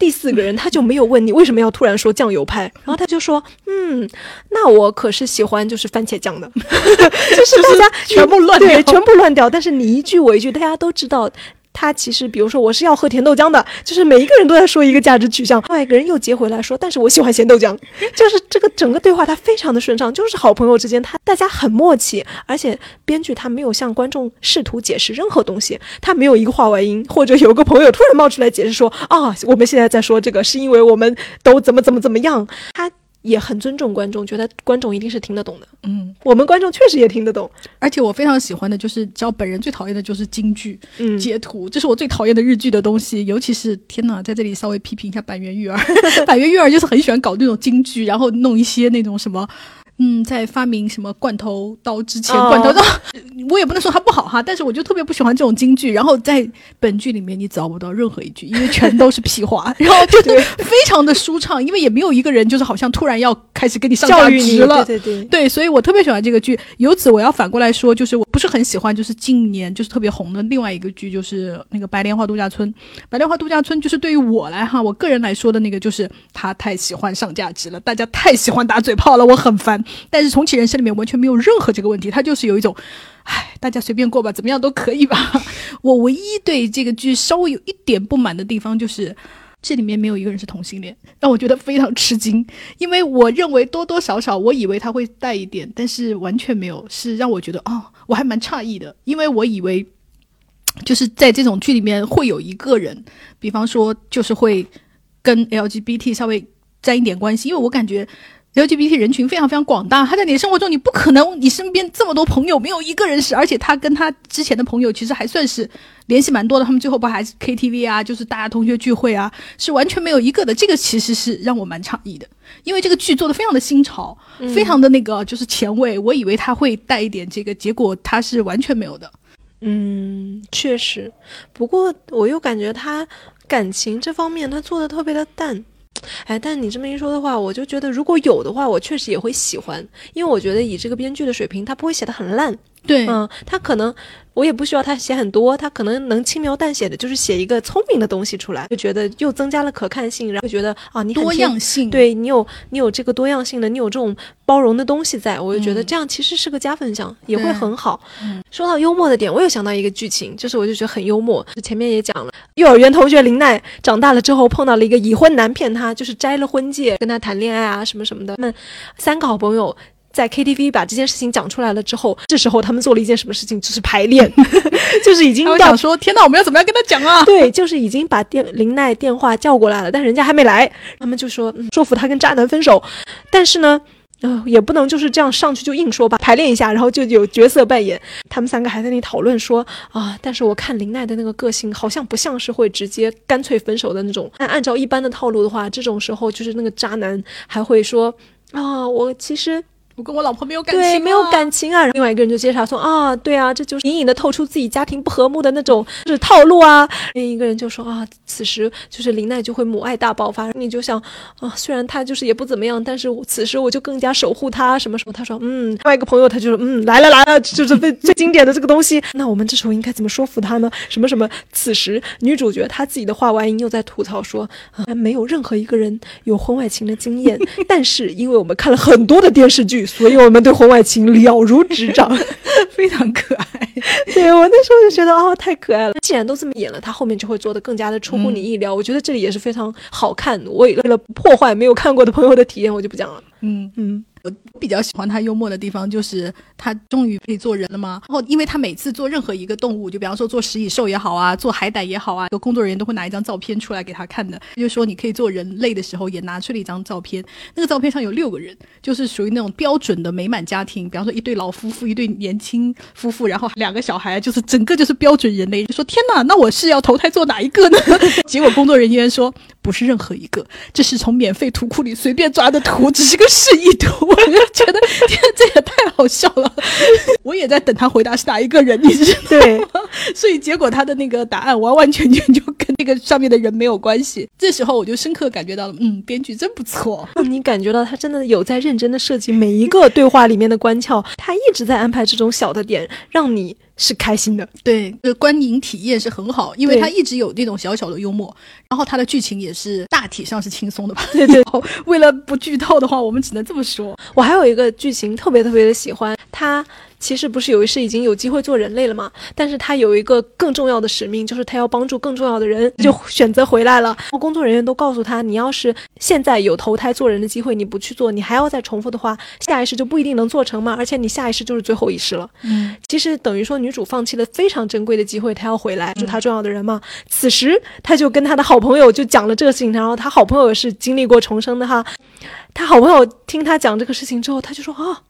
第四个人他就没有问你为什么要突然说酱油派，然后他就说，嗯，那我可是喜欢就是番茄酱的，就是大家全部乱对，全部乱掉，但是你一句我一句，大家都知道。他其实，比如说，我是要喝甜豆浆的，就是每一个人都在说一个价值取向，另外一个人又接回来说，但是我喜欢咸豆浆，就是这个整个对话，它非常的顺畅，就是好朋友之间，他大家很默契，而且编剧他没有向观众试图解释任何东西，他没有一个话外音，或者有个朋友突然冒出来解释说，啊，我们现在在说这个是因为我们都怎么怎么怎么样，他。也很尊重观众，觉得观众一定是听得懂的。嗯，我们观众确实也听得懂。而且我非常喜欢的就是，只要本人最讨厌的就是京剧嗯，截图，这是我最讨厌的日剧的东西。尤其是天哪，在这里稍微批评一下板垣育儿，板垣育儿就是很喜欢搞那种京剧，然后弄一些那种什么。嗯，在发明什么罐头刀之前，罐头刀我也不能说它不好哈，但是我就特别不喜欢这种京剧。然后在本剧里面你找不到任何一句，因为全都是屁话，然后就 非常的舒畅，因为也没有一个人就是好像突然要开始跟你上价值了，对对对，对，所以我特别喜欢这个剧。由此我要反过来说，就是我不是很喜欢，就是近年就是特别红的另外一个剧，就是那个《白莲花度假村》。《白莲花度假村》就是对于我来哈，我个人来说的那个就是他太喜欢上价值了，大家太喜欢打嘴炮了，我很烦。但是重启人生里面完全没有任何这个问题，他就是有一种，唉，大家随便过吧，怎么样都可以吧。我唯一对这个剧稍微有一点不满的地方，就是这里面没有一个人是同性恋，让我觉得非常吃惊。因为我认为多多少少，我以为他会带一点，但是完全没有，是让我觉得哦，我还蛮诧异的。因为我以为就是在这种剧里面会有一个人，比方说就是会跟 LGBT 稍微沾一点关系，因为我感觉。LGBT 人群非常非常广大，他在你的生活中，你不可能你身边这么多朋友没有一个人是，而且他跟他之前的朋友其实还算是联系蛮多的，他们最后不还是 KTV 啊，就是大家同学聚会啊，是完全没有一个的。这个其实是让我蛮诧异的，因为这个剧做的非常的新潮，非常的那个就是前卫，我以为他会带一点这个，结果他是完全没有的。嗯，确实，不过我又感觉他感情这方面他做的特别的淡。哎，但你这么一说的话，我就觉得如果有的话，我确实也会喜欢，因为我觉得以这个编剧的水平，他不会写的很烂。对，嗯，他可能。我也不需要他写很多，他可能能轻描淡写的，就是写一个聪明的东西出来，就觉得又增加了可看性，然后觉得啊，你多样性，对你有你有这个多样性的，你有这种包容的东西在，我就觉得这样其实是个加分项，也会很好。说到幽默的点，我又想到一个剧情，就是我就觉得很幽默。前面也讲了，幼儿园同学林奈长大了之后碰到了一个已婚男骗她，就是摘了婚戒跟他谈恋爱啊什么什么的。他们三个好朋友。在 KTV 把这件事情讲出来了之后，这时候他们做了一件什么事情？就是排练，就是已经想说天哪，我们要怎么样跟他讲啊？对，就是已经把电林奈电话叫过来了，但是人家还没来，他们就说嗯说服他跟渣男分手。但是呢，呃，也不能就是这样上去就硬说吧，排练一下，然后就有角色扮演。他们三个还在那里讨论说啊，但是我看林奈的那个个性好像不像是会直接干脆分手的那种。但按照一般的套路的话，这种时候就是那个渣男还会说啊，我其实。我跟我老婆没有感情、对，没有感情啊。另外一个人就接茬说啊，对啊，这就是隐隐的透出自己家庭不和睦的那种就是套路啊。另一个人就说啊，此时就是林奈就会母爱大爆发，你就想啊，虽然他就是也不怎么样，但是我此时我就更加守护他，什么什么。他说嗯，另外一个朋友他就说嗯，来了来了，就是最最经典的这个东西。那我们这时候应该怎么说服他呢？什么什么？此时女主角她自己的话外音又在吐槽说啊，没有任何一个人有婚外情的经验，但是因为我们看了很多的电视剧。所以我们对婚外情了如指掌，非常可爱。对我那时候就觉得哦，太可爱了。既然都这么演了，他后面就会做的更加的出乎你意料。嗯、我觉得这里也是非常好看。我为了破坏没有看过的朋友的体验，我就不讲了。嗯嗯。我比较喜欢他幽默的地方，就是他终于可以做人了吗？然后，因为他每次做任何一个动物，就比方说做食蚁兽也好啊，做海胆也好啊，有工作人员都会拿一张照片出来给他看的，就是说你可以做人类的时候，也拿出了一张照片。那个照片上有六个人，就是属于那种标准的美满家庭，比方说一对老夫妇，一对年轻夫妇，然后两个小孩，就是整个就是标准人类。就说天哪，那我是要投胎做哪一个呢？结果工作人员说不是任何一个，这是从免费图库里随便抓的图，只是个示意图。我就觉得。天，这也太好笑了！我也在等他回答是哪一个人，你知道吗？对，所以结果他的那个答案完完全全就跟那个上面的人没有关系。这时候我就深刻感觉到了，嗯，编剧真不错。你感觉到他真的有在认真的设计每一个对话里面的关窍，他一直在安排这种小的点，让你是开心的。对，观影体验是很好，因为他一直有那种小小的幽默，然后他的剧情也是大体上是轻松的吧？对对。为了不剧透的话，我们只能这么说。我还有一个剧情特别特别的喜欢，他其实不是有一世已经有机会做人类了吗？但是他有一个更重要的使命，就是他要帮助更重要的人，就选择回来了。工作人员都告诉他，你要是现在有投胎做人的机会，你不去做，你还要再重复的话，下一世就不一定能做成嘛。而且你下一世就是最后一世了。嗯，其实等于说女主放弃了非常珍贵的机会，她要回来，是她重要的人嘛。此时她就跟她的好朋友就讲了这个事情，然后他好朋友也是经历过重生的哈。他好朋友听他讲这个事情之后，他就说啊，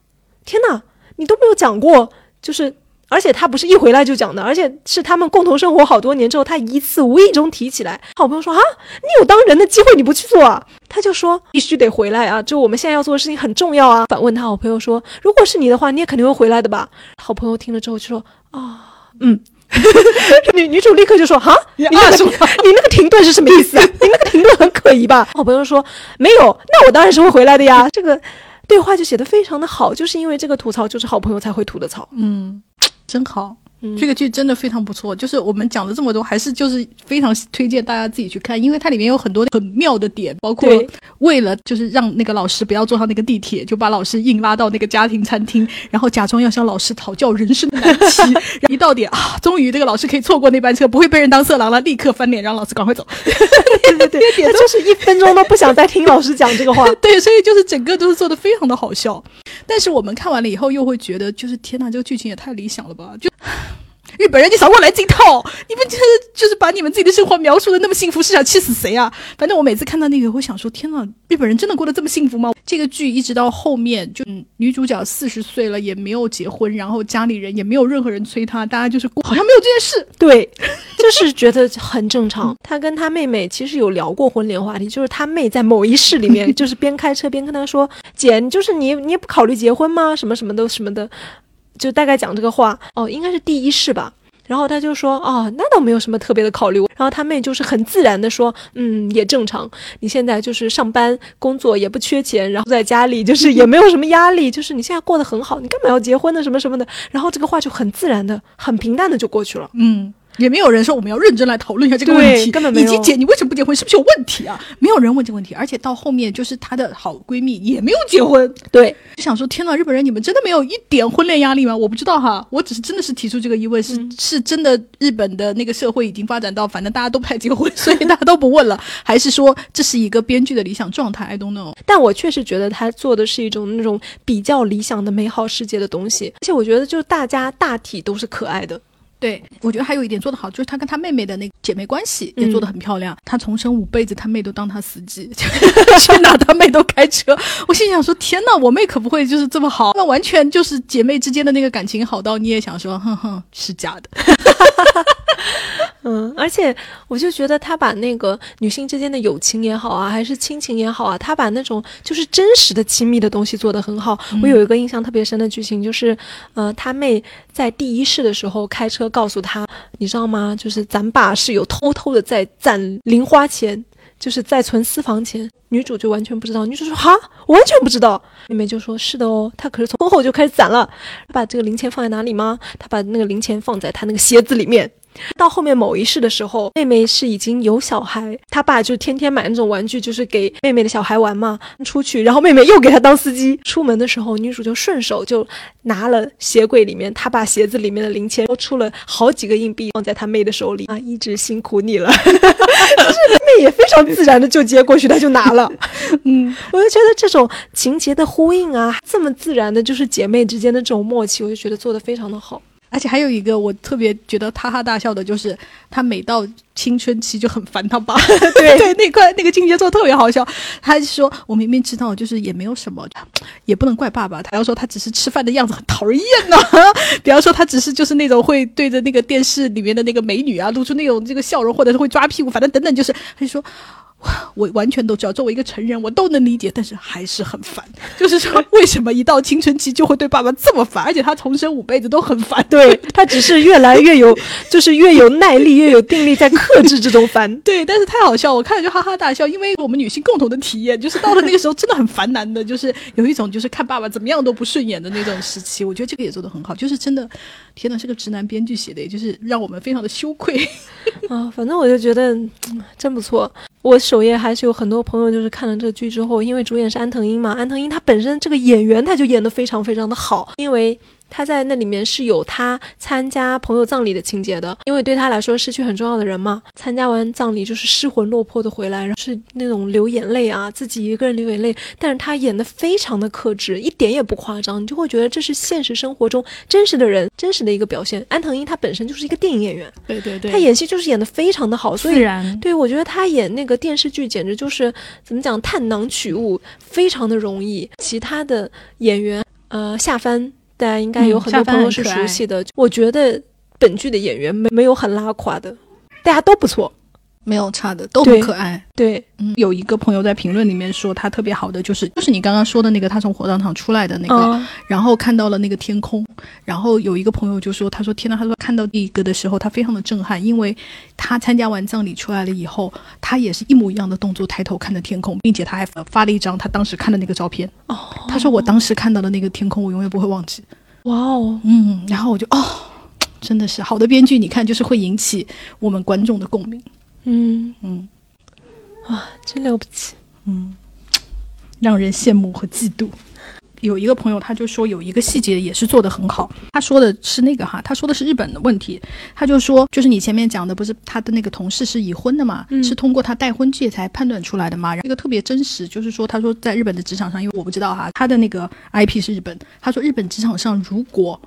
天哪，你都没有讲过，就是，而且他不是一回来就讲的，而且是他们共同生活好多年之后，他一次无意中提起来。好朋友说啊，你有当人的机会，你不去做啊？他就说必须得回来啊，就我们现在要做的事情很重要啊。反问他好朋友说，如果是你的话，你也肯定会回来的吧？好朋友听了之后就说啊，嗯。女女主立刻就说：“哈，你那个你那个停顿是什么意思啊？你那个停顿很可疑吧？” 好朋友说：“没有，那我当然是会回来的呀。”这个对话就写得非常的好，就是因为这个吐槽就是好朋友才会吐的槽。嗯，真好。这个剧真的非常不错，就是我们讲了这么多，还是就是非常推荐大家自己去看，因为它里面有很多很妙的点，包括为了就是让那个老师不要坐上那个地铁，就把老师硬拉到那个家庭餐厅，然后假装要向老师讨教人生的难题。一到点啊，终于这个老师可以错过那班车，不会被人当色狼了，立刻翻脸让老师赶快走。对对对，他 就是一分钟都不想再听老师讲这个话。对，所以就是整个都是做的非常的好笑，但是我们看完了以后又会觉得，就是天呐，这个剧情也太理想了吧，就。日本人，你少给我来这一套！你们就是就是把你们自己的生活描述的那么幸福，是想气死谁啊？反正我每次看到那个，我会想说：天呐，日本人真的过得这么幸福吗？这个剧一直到后面，就女主角四十岁了也没有结婚，然后家里人也没有任何人催她，大家就是好像没有这件事。对，就是觉得很正常。她跟她妹妹其实有聊过婚恋话题，就是她妹在某一世里面，就是边开车边跟她说：“姐，就是你，你也不考虑结婚吗？什么什么的什么的。”就大概讲这个话哦，应该是第一世吧。然后他就说哦，那倒没有什么特别的考虑。然后他妹就是很自然的说，嗯，也正常。你现在就是上班工作也不缺钱，然后在家里就是 也没有什么压力，就是你现在过得很好，你干嘛要结婚呢？什么什么的。然后这个话就很自然的、很平淡的就过去了。嗯。也没有人说我们要认真来讨论一下这个问题，根本没有。以及姐，你为什么不结婚？是不是有问题啊？没有人问这个问题，而且到后面就是她的好闺蜜也没有结婚。对，就想说天呐，日本人你们真的没有一点婚恋压力吗？我不知道哈，我只是真的是提出这个疑问，是是真的日本的那个社会已经发展到反正大家都不太结婚，所以大家都不问了，还是说这是一个编剧的理想状态？I don't know。但我确实觉得他做的是一种那种比较理想的美好世界的东西，而且我觉得就是大家大体都是可爱的。对，我觉得还有一点做得好，就是他跟他妹妹的那个姐妹关系也做得很漂亮。他重生五辈子，他妹都当他司机，去哪他妹都开车。我心想说：天呐，我妹可不会就是这么好，那完全就是姐妹之间的那个感情好到你也想说，哼哼，是假的。嗯，而且我就觉得他把那个女性之间的友情也好啊，还是亲情也好啊，他把那种就是真实的亲密的东西做得很好。我有一个印象特别深的剧情，就是呃，他妹在第一世的时候开车告诉他，你知道吗？就是咱爸是有偷偷的在攒零花钱。就是在存私房钱，女主就完全不知道。女主说：“哈，我完全不知道。”妹妹就说：“是的哦，她可是从婚后就开始攒了。把这个零钱放在哪里吗？她把那个零钱放在她那个鞋子里面。”到后面某一世的时候，妹妹是已经有小孩，他爸就天天买那种玩具，就是给妹妹的小孩玩嘛。出去，然后妹妹又给他当司机。出门的时候，女主就顺手就拿了鞋柜里面，他把鞋子里面的零钱都出了好几个硬币，放在他妹的手里啊，一直辛苦你了。就是妹也非常自然的就接过去，他就拿了。嗯，我就觉得这种情节的呼应啊，这么自然的，就是姐妹之间的这种默契，我就觉得做的非常的好。而且还有一个我特别觉得哈哈大笑的，就是他每到青春期就很烦他爸。对对，那块那个情节做的特别好笑。他说：“我明明知道，就是也没有什么，也不能怪爸爸。他要说他只是吃饭的样子很讨人厌呢。比方说他只是就是那种会对着那个电视里面的那个美女啊露出那种这个笑容，或者是会抓屁股，反正等等，就是他就说。” 我完全都知道，作为一个成人，我都能理解，但是还是很烦。就是说，为什么一到青春期就会对爸爸这么烦？而且他重生五辈子都很烦。对 他只是越来越有，就是越有耐力，越有定力在克制这种烦。对，但是太好笑，我看了就哈哈大笑，因为我们女性共同的体验，就是到了那个时候真的很烦男的，就是有一种就是看爸爸怎么样都不顺眼的那种时期。我觉得这个也做得很好，就是真的，天呐，是个直男编剧写的，也就是让我们非常的羞愧啊。反正我就觉得真不错。我首页还是有很多朋友，就是看了这个剧之后，因为主演是安藤英嘛，安藤英他本身这个演员，他就演得非常非常的好，因为。他在那里面是有他参加朋友葬礼的情节的，因为对他来说失去很重要的人嘛。参加完葬礼就是失魂落魄的回来，然后是那种流眼泪啊，自己一个人流眼泪。但是他演的非常的克制，一点也不夸张，你就会觉得这是现实生活中真实的人，真实的一个表现。安藤英他本身就是一个电影演员，对对对，他演戏就是演的非常的好，自然。对我觉得他演那个电视剧简直就是怎么讲，探囊取物，非常的容易。其他的演员，呃，下帆。大家应该有很多朋友是熟悉的。我觉得本剧的演员没没有很拉垮的，大家都不错，没有差的，都很可爱。对，嗯，有一个朋友在评论里面说他特别好的就是就是你刚刚说的那个他从火葬场出来的那个，然后看到了那个天空，然后有一个朋友就说他说天呐，他说看到第一个的时候他非常的震撼，因为他参加完葬礼出来了以后，他也是一模一样的动作抬头看着天空，并且他还发了一张他当时看的那个照片。哦，他说我当时看到的那个天空我永远不会忘记。哇哦，嗯，然后我就哦，真的是好的编剧，你看就是会引起我们观众的共鸣，嗯嗯，哇，真了不起，嗯，让人羡慕和嫉妒。有一个朋友，他就说有一个细节也是做得很好。他说的是那个哈，他说的是日本的问题。他就说，就是你前面讲的，不是他的那个同事是已婚的嘛？是通过他带婚戒才判断出来的嘛？这个特别真实，就是说，他说在日本的职场上，因为我不知道哈，他的那个 IP 是日本。他说日本职场上，如果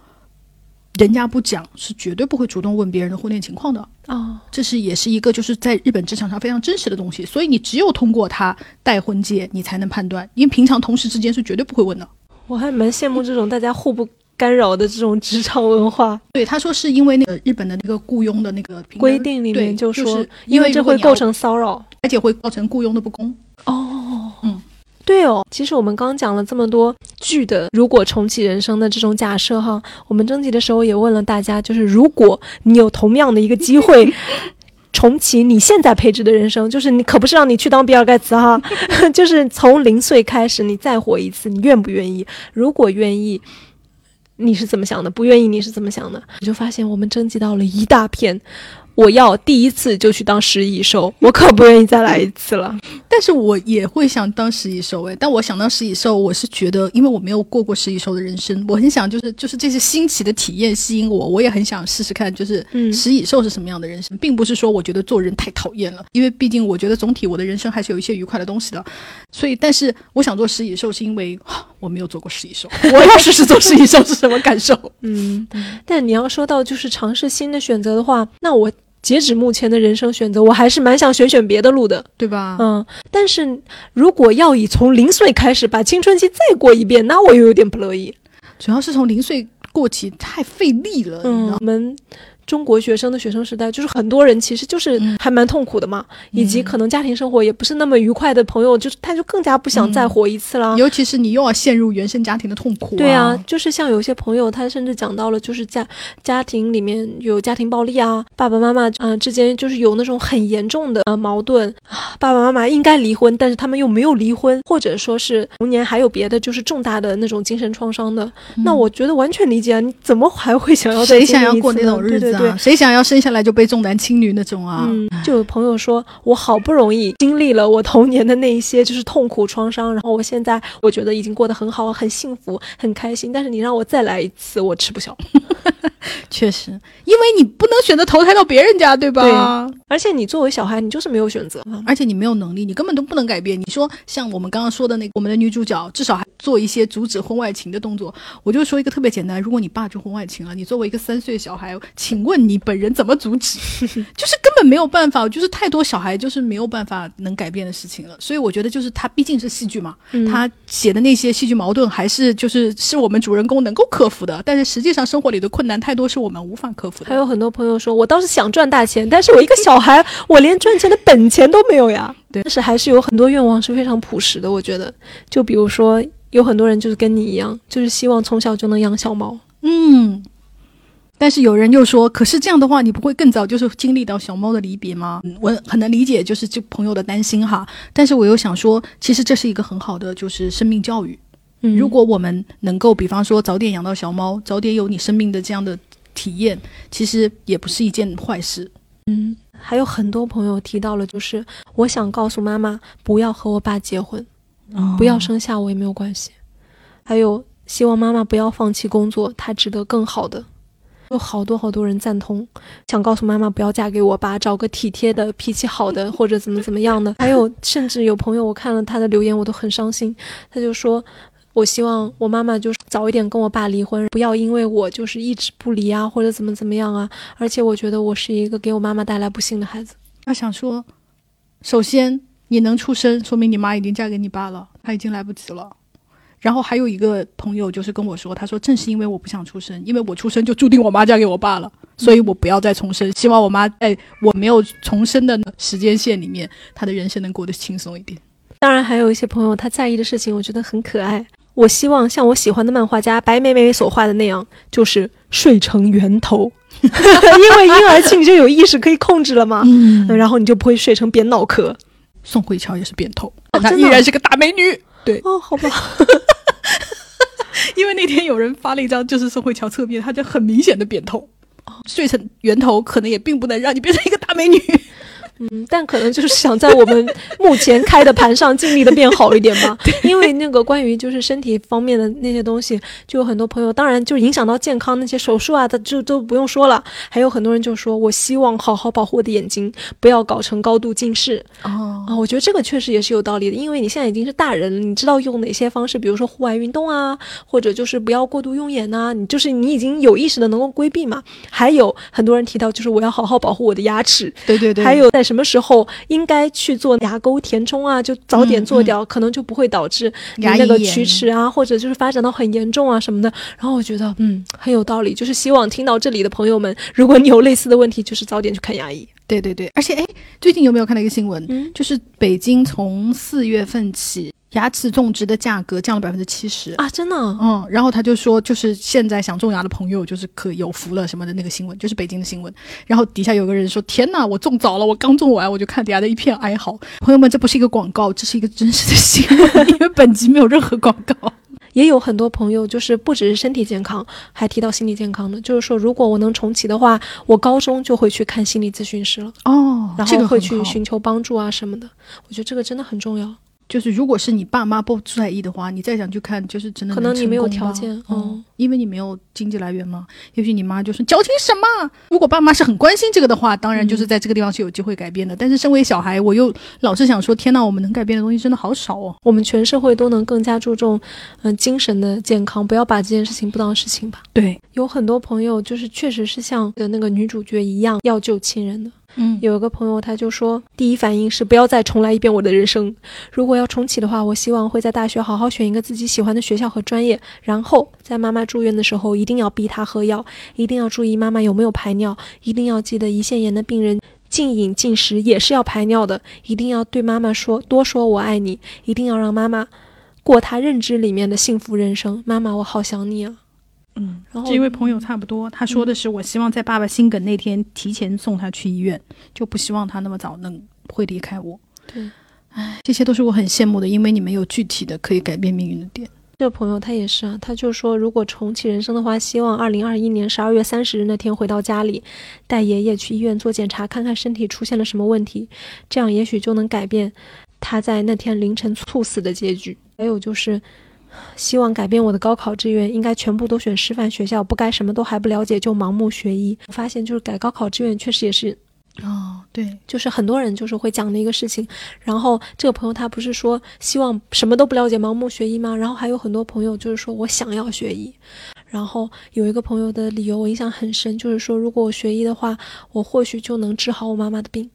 人家不讲，是绝对不会主动问别人的婚恋情况的啊。这是也是一个就是在日本职场上非常真实的东西。所以你只有通过他带婚戒，你才能判断，因为平常同事之间是绝对不会问的。我还蛮羡慕这种大家互不干扰的这种职场文化。对，他说是因为那个日本的那个雇佣的那个规定里面就说，因为这会构成骚扰，而且会造成雇佣的不公。哦，嗯，对哦。其实我们刚讲了这么多剧的，如果重启人生的这种假设哈，我们征集的时候也问了大家，就是如果你有同样的一个机会。重启你现在配置的人生，就是你可不是让你去当比尔盖茨哈，就是从零岁开始，你再活一次，你愿不愿意？如果愿意，你是怎么想的？不愿意，你是怎么想的？我就发现我们征集到了一大片。我要第一次就去当食蚁兽，我可不愿意再来一次了。但是我也会想当食蚁兽诶，但我想当食蚁兽，我是觉得，因为我没有过过食蚁兽的人生，我很想就是就是这些新奇的体验吸引我，我也很想试试看，就是食蚁兽是什么样的人生，并不是说我觉得做人太讨厌了，因为毕竟我觉得总体我的人生还是有一些愉快的东西的。所以，但是我想做食蚁兽，是因为 我没有做过食蚁兽，我要试试做食蚁兽是什么感受。嗯，但你要说到就是尝试新的选择的话，那我。截止目前的人生选择，我还是蛮想选选别的路的，对吧？嗯，但是如果要以从零岁开始把青春期再过一遍，那我又有点不乐意。主要是从零岁过起太费力了。嗯，我们中国学生的学生时代，就是很多人其实就是还蛮痛苦的嘛，以及可能家庭生活也不是那么愉快的朋友，就是他就更加不想再活一次了。尤其是你又要陷入原生家庭的痛苦。对啊，就是像有些朋友，他甚至讲到了，就是家家庭里面有家庭暴力啊，爸爸妈妈嗯之间就是有那种很严重的呃矛盾，爸爸妈妈应该离婚，但是他们又没有离婚，或者说是童年还有别的就是重大的那种精神创伤的，那我觉得完全理解啊，你怎么还会想要谁想要过那种日子啊？谁想要生下来就被重男轻女那种啊？嗯，就有朋友说，我好不容易经历了我童年的那一些就是痛苦创伤，然后我现在我觉得已经过得很好，很幸福，很开心。但是你让我再来一次，我吃不消。确实，因为你不能选择投胎到别人家，对吧？对。而且你作为小孩，你就是没有选择，而且你没有能力，你根本都不能改变。你说像我们刚刚说的那个，我们的女主角至少还做一些阻止婚外情的动作。我就说一个特别简单，如果你爸就婚外情了，你作为一个三岁小孩，请问你本人怎么阻止？就是根本没有办法，就是太多小孩就是没有办法能改变的事情了。所以我觉得就是他毕竟是戏剧嘛，他写的那些戏剧矛盾还是就是是我们主人公能够克服的。但是实际上生活里的困难太多是我们无法克服的。还有很多朋友说，我倒是想赚大钱，但是我一个小孩，我连赚钱的本钱都没有呀。对，但是还是有很多愿望是非常朴实的。我觉得，就比如说。有很多人就是跟你一样，就是希望从小就能养小猫。嗯，但是有人又说，可是这样的话，你不会更早就是经历到小猫的离别吗？我很能理解，就是这朋友的担心哈。但是我又想说，其实这是一个很好的就是生命教育。嗯，如果我们能够，比方说早点养到小猫，早点有你生命的这样的体验，其实也不是一件坏事。嗯，还有很多朋友提到了，就是我想告诉妈妈，不要和我爸结婚。不要生下我也没有关系，还有希望妈妈不要放弃工作，她值得更好的。有好多好多人赞同，想告诉妈妈不要嫁给我爸，找个体贴的、脾气好的，或者怎么怎么样的。还有甚至有朋友，我看了他的留言，我都很伤心。他就说，我希望我妈妈就是早一点跟我爸离婚，不要因为我就是一直不离啊，或者怎么怎么样啊。而且我觉得我是一个给我妈妈带来不幸的孩子。他想说，首先。你能出生，说明你妈已经嫁给你爸了，他已经来不及了。然后还有一个朋友就是跟我说，他说正是因为我不想出生，因为我出生就注定我妈嫁给我爸了，所以我不要再重生。希望我妈在我没有重生的时间线里面，她的人生能过得轻松一点。当然，还有一些朋友他在意的事情，我觉得很可爱。我希望像我喜欢的漫画家白美美所画的那样，就是睡成圆头，因为婴儿期你就有意识可以控制了嘛，嗯，然后你就不会睡成扁脑壳。宋慧乔也是扁头，她依然是个大美女。对哦，好吧，因为那天有人发了一张就是宋慧乔侧面，她就很明显的扁头，睡成圆头可能也并不能让你变成一个大美女。嗯，但可能就是想在我们目前开的盘上尽力的变好一点吧。因为那个关于就是身体方面的那些东西，就有很多朋友，当然就影响到健康那些手术啊，他就都不用说了。还有很多人就说，我希望好好保护我的眼睛，不要搞成高度近视。哦，啊，我觉得这个确实也是有道理的，因为你现在已经是大人了，你知道用哪些方式，比如说户外运动啊，或者就是不要过度用眼呐，你就是你已经有意识的能够规避嘛。还有很多人提到，就是我要好好保护我的牙齿。对对对，还有在。什么时候应该去做牙沟填充啊？就早点做掉，可能就不会导致你那个龋齿啊，或者就是发展到很严重啊什么的。然后我觉得，嗯，很有道理。就是希望听到这里的朋友们，如果你有类似的问题，就是早点去看牙医。对对对，而且哎，最近有没有看到一个新闻？嗯，就是北京从四月份起。牙齿种植的价格降了百分之七十啊！真的，嗯，然后他就说，就是现在想种牙的朋友就是可有福了什么的那个新闻，就是北京的新闻。然后底下有个人说：“天哪，我种早了，我刚种完，我就看底下的一片哀嚎。”朋友们，这不是一个广告，这是一个真实的新闻，因为本集没有任何广告。也有很多朋友就是不只是身体健康，还提到心理健康的，就是说如果我能重启的话，我高中就会去看心理咨询师了哦，然后会去寻求帮助啊什么的。我觉得这个真的很重要。就是如果是你爸妈不在意的话，你再想去看，就是真的可能你没有条件哦，因为你没有经济来源嘛。也许你妈就说矫情什么？如果爸妈是很关心这个的话，当然就是在这个地方是有机会改变的。但是身为小孩，我又老是想说，天呐，我们能改变的东西真的好少哦。我们全社会都能更加注重，嗯，精神的健康，不要把这件事情不当事情吧。对，有很多朋友就是确实是像的那个女主角一样要救亲人的。嗯有一个朋友他就说，第一反应是不要再重来一遍我的人生。如果要重启的话，我希望会在大学好好选一个自己喜欢的学校和专业，然后在妈妈住院的时候一定要逼她喝药，一定要注意妈妈有没有排尿，一定要记得胰腺炎的病人。禁饮禁食也是要排尿的，一定要对妈妈说多说我爱你，一定要让妈妈过她认知里面的幸福人生。妈妈，我好想你啊！嗯，然后这一位朋友差不多，他说的是，我希望在爸爸心梗那天提前送他去医院，就不希望他那么早能会离开我。对，唉，这些都是我很羡慕的，因为你们有具体的可以改变命运的点。这个朋友他也是啊，他就说，如果重启人生的话，希望二零二一年十二月三十日那天回到家里，带爷爷去医院做检查，看看身体出现了什么问题，这样也许就能改变他在那天凌晨猝死的结局。还有就是，希望改变我的高考志愿，应该全部都选师范学校，不该什么都还不了解就盲目学医。我发现就是改高考志愿确实也是哦，对，就是很多人就是会讲的一个事情。然后这个朋友他不是说希望什么都不了解，盲目学医吗？然后还有很多朋友就是说我想要学医。然后有一个朋友的理由我印象很深，就是说如果我学医的话，我或许就能治好我妈妈的病。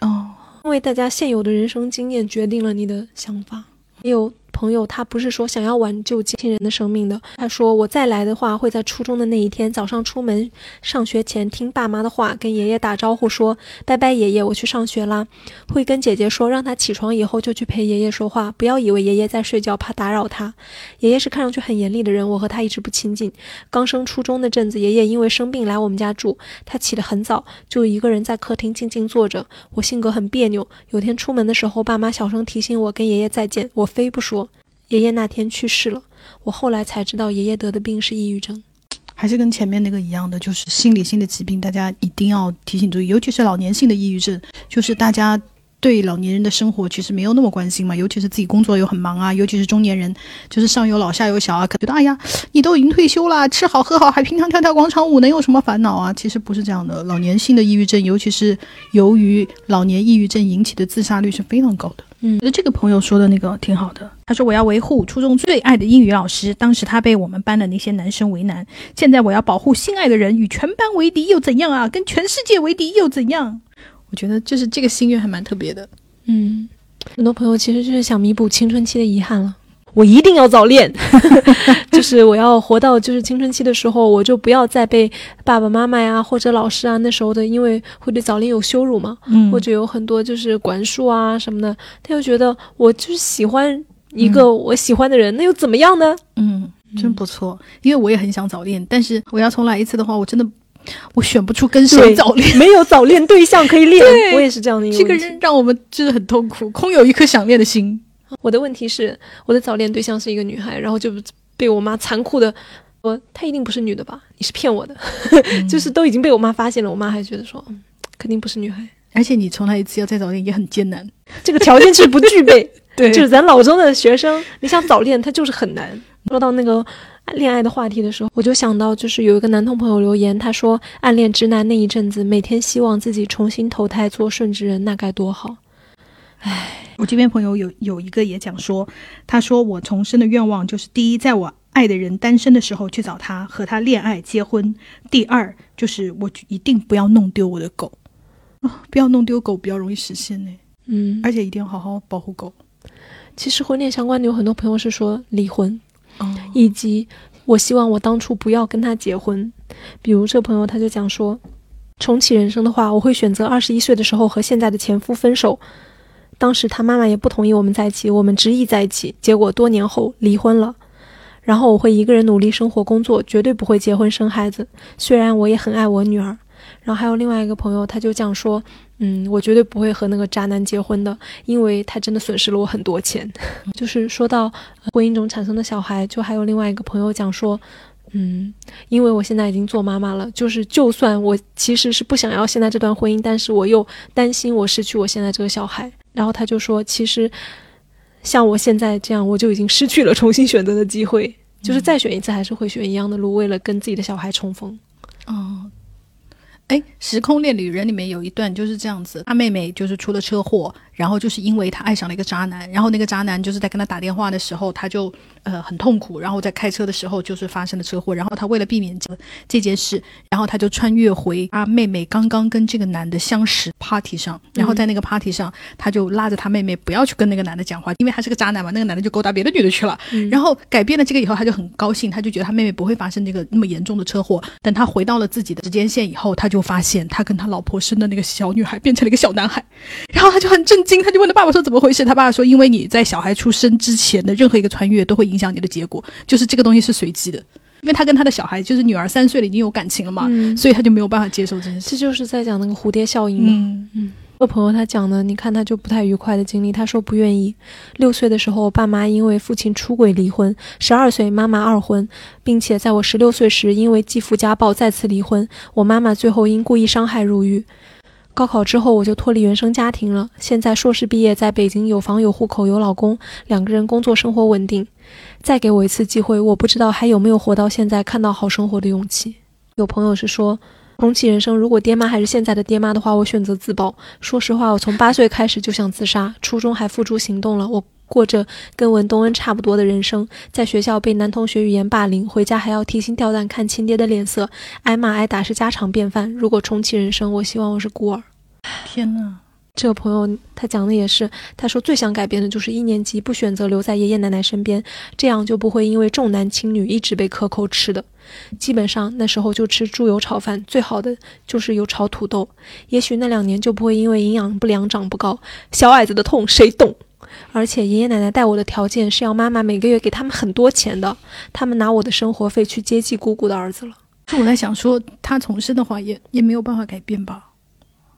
哦，因为大家现有的人生经验决定了你的想法。也有朋友他不是说想要挽救亲人的生命的，他说我再来的话会在初中的那一天早上出门上学前听爸妈的话，跟爷爷打招呼说拜拜爷爷，我去上学啦。会跟姐姐说让她起床以后就去陪爷爷说话，不要以为爷爷在睡觉怕打扰他。爷爷是看上去很严厉的人，我和他一直不亲近。刚升初中那阵子，爷爷因为生病来我们家住，他起得很早，就一个人在客厅静静坐着。我性格很别扭，有天出门的时候，爸妈小声提醒我跟爷爷再见，我非不说。爷爷那天去世了，我后来才知道爷爷得的病是抑郁症。还是跟前面那个一样的，就是心理性的疾病，大家一定要提醒注意，尤其是老年性的抑郁症，就是大家。对老年人的生活其实没有那么关心嘛，尤其是自己工作又很忙啊，尤其是中年人，就是上有老下有小啊，可觉得哎呀，你都已经退休了，吃好喝好，还平常跳跳广场舞，能有什么烦恼啊？其实不是这样的，老年性的抑郁症，尤其是由于老年抑郁症引起的自杀率是非常高的。嗯觉得这个朋友说的那个挺好的。他说我要维护初中最爱的英语老师，当时他被我们班的那些男生为难，现在我要保护心爱的人，与全班为敌又怎样啊？跟全世界为敌又怎样？我觉得就是这个心愿还蛮特别的。嗯，很多朋友其实就是想弥补青春期的遗憾了。我一定要早恋，就是我要活到就是青春期的时候，我就不要再被爸爸妈妈呀或者老师啊那时候的，因为会对早恋有羞辱嘛，嗯或者有很多就是管束啊什么的，他就觉得我就是喜欢一个我喜欢的人，那又怎么样呢？嗯，真不错，因为我也很想早恋，但是我要重来一次的话，我真的我选不出跟谁早恋。没有早恋对象可以恋，我也是这样的一个这个。人让我们真的很痛苦，空有一颗想恋的心。我的问题是，我的早恋对象是一个女孩，然后就被我妈残酷的说，她一定不是女的吧？你是骗我的，就是都已经被我妈发现了，我妈还觉得说，嗯，肯定不是女孩，而且你重来一次要再早恋也很艰难。这个条件是不具备。对就是咱老中的学生，你想早恋，他就是很难。说到那个恋爱的话题的时候，我就想到，就是有一个男同朋友留言，他说暗恋直男那一阵子，每天希望自己重新投胎做顺直人，那该多好。我这边朋友有有一个也讲说，他说我重生的愿望就是第一，在我爱的人单身的时候去找他，和他恋爱结婚；第二就是我一定不要弄丢我的狗啊、不要弄丢狗比较容易实现呢，嗯，而且一定要好好保护狗。其实婚恋相关的有很多朋友是说离婚，哦，以及我希望我当初不要跟他结婚。比如这朋友他就讲说，重启人生的话，我会选择二十一岁的时候和现在的前夫分手。当时他妈妈也不同意我们在一起，我们执意在一起，结果多年后离婚了。然后我会一个人努力生活工作，绝对不会结婚生孩子。虽然我也很爱我女儿。然后还有另外一个朋友，他就讲说，嗯，我绝对不会和那个渣男结婚的，因为他真的损失了我很多钱。就是说到婚姻中产生的小孩，就还有另外一个朋友讲说，嗯，因为我现在已经做妈妈了，就是就算我其实是不想要现在这段婚姻，但是我又担心我失去我现在这个小孩。然后他就说，其实像我现在这样，我就已经失去了重新选择的机会，就是再选一次还是会选一样的路，为了跟自己的小孩重逢。哦，哎，《时空恋旅人》里面有一段就是这样子，他妹妹就是出了车祸，然后就是因为他爱上了一个渣男，然后那个渣男就是在跟他打电话的时候，他就呃很痛苦，然后在开车的时候就是发生了车祸，然后他为了避免这这件事，然后他就穿越回他妹妹刚刚跟这个男的相识 party 上，然后在那个 party 上，他就拉着他妹妹不要去跟那个男的讲话，因为他是个渣男嘛，那个男的就勾搭别的女的去了，然后改变了这个以后，他就很高兴，他就觉得他妹妹不会发生那个那么严重的车祸。等他回到了自己的时间线以后，他就发现他跟他老婆生的那个小女孩变成了一个小男孩，然后他就很震惊，他就问他爸爸说怎么回事？他爸爸说因为你在小孩出生之前的任何一个穿越都会影响你的结果，就是这个东西是随机的。因为他跟他的小孩就是女儿三岁了已经有感情了嘛，所以他就没有办法接受这件事。这就是在讲那个蝴蝶效应嘛。嗯嗯。我朋友他讲的，你看他就不太愉快的经历。他说不愿意。六岁的时候，爸妈因为父亲出轨离婚；十二岁，妈妈二婚，并且在我十六岁时，因为继父家暴再次离婚。我妈妈最后因故意伤害入狱。高考之后，我就脱离原生家庭了。现在硕士毕业，在北京有房有户口有老公，两个人工作生活稳定。再给我一次机会，我不知道还有没有活到现在看到好生活的勇气。有朋友是说。重启人生，如果爹妈还是现在的爹妈的话，我选择自保。说实话，我从八岁开始就想自杀，初中还付诸行动了。我过着跟文东恩差不多的人生，在学校被男同学语言霸凌，回家还要提心吊胆看亲爹的脸色，挨骂挨打是家常便饭。如果重启人生，我希望我是孤儿。天哪！这个朋友他讲的也是，他说最想改变的就是一年级不选择留在爷爷奶奶身边，这样就不会因为重男轻女一直被克扣吃的。基本上那时候就吃猪油炒饭，最好的就是油炒土豆。也许那两年就不会因为营养不良长不高，小矮子的痛谁懂？而且爷爷奶奶带我的条件是要妈妈每个月给他们很多钱的，他们拿我的生活费去接济姑姑的儿子了。我在想说，他重生的话也也没有办法改变吧。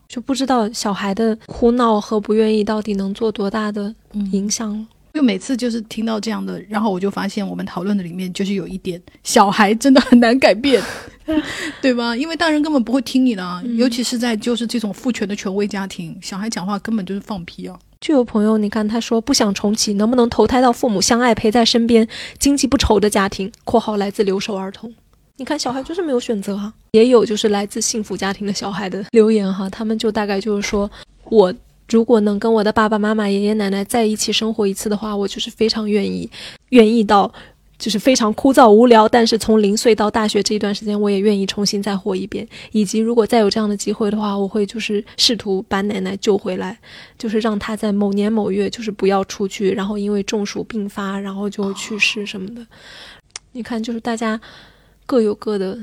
就不知道小孩的哭闹和不愿意到底能做多大的影响了。就每次就是听到这样的，然后我就发现我们讨论的里面就是有一点，小孩真的很难改变，对吧？因为大人根本不会听你的，尤其是在就是这种父权的权威家庭，小孩讲话根本就是放屁啊。就有朋友，你看他说不想重启，能不能投胎到父母相爱、陪在身边、经济不愁的家庭（括号来自留守儿童）。你看，小孩就是没有选择哈，也有就是来自幸福家庭的小孩的留言哈，他们就大概就是说，我如果能跟我的爸爸妈妈、爷爷奶奶在一起生活一次的话，我就是非常愿意，愿意到就是非常枯燥无聊，但是从零岁到大学这一段时间，我也愿意重新再活一遍。以及如果再有这样的机会的话，我会就是试图把奶奶救回来，就是让她在某年某月就是不要出去，然后因为中暑病发，然后就去世什么的。你看，就是大家。各有各的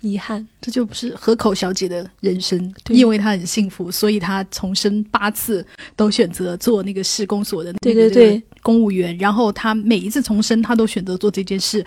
遗憾，这就不是河口小姐的人生，因为她很幸福，所以她重生八次都选择做那个市公所的对对对。公务员，然后她每一次重生，她都选择做这件事。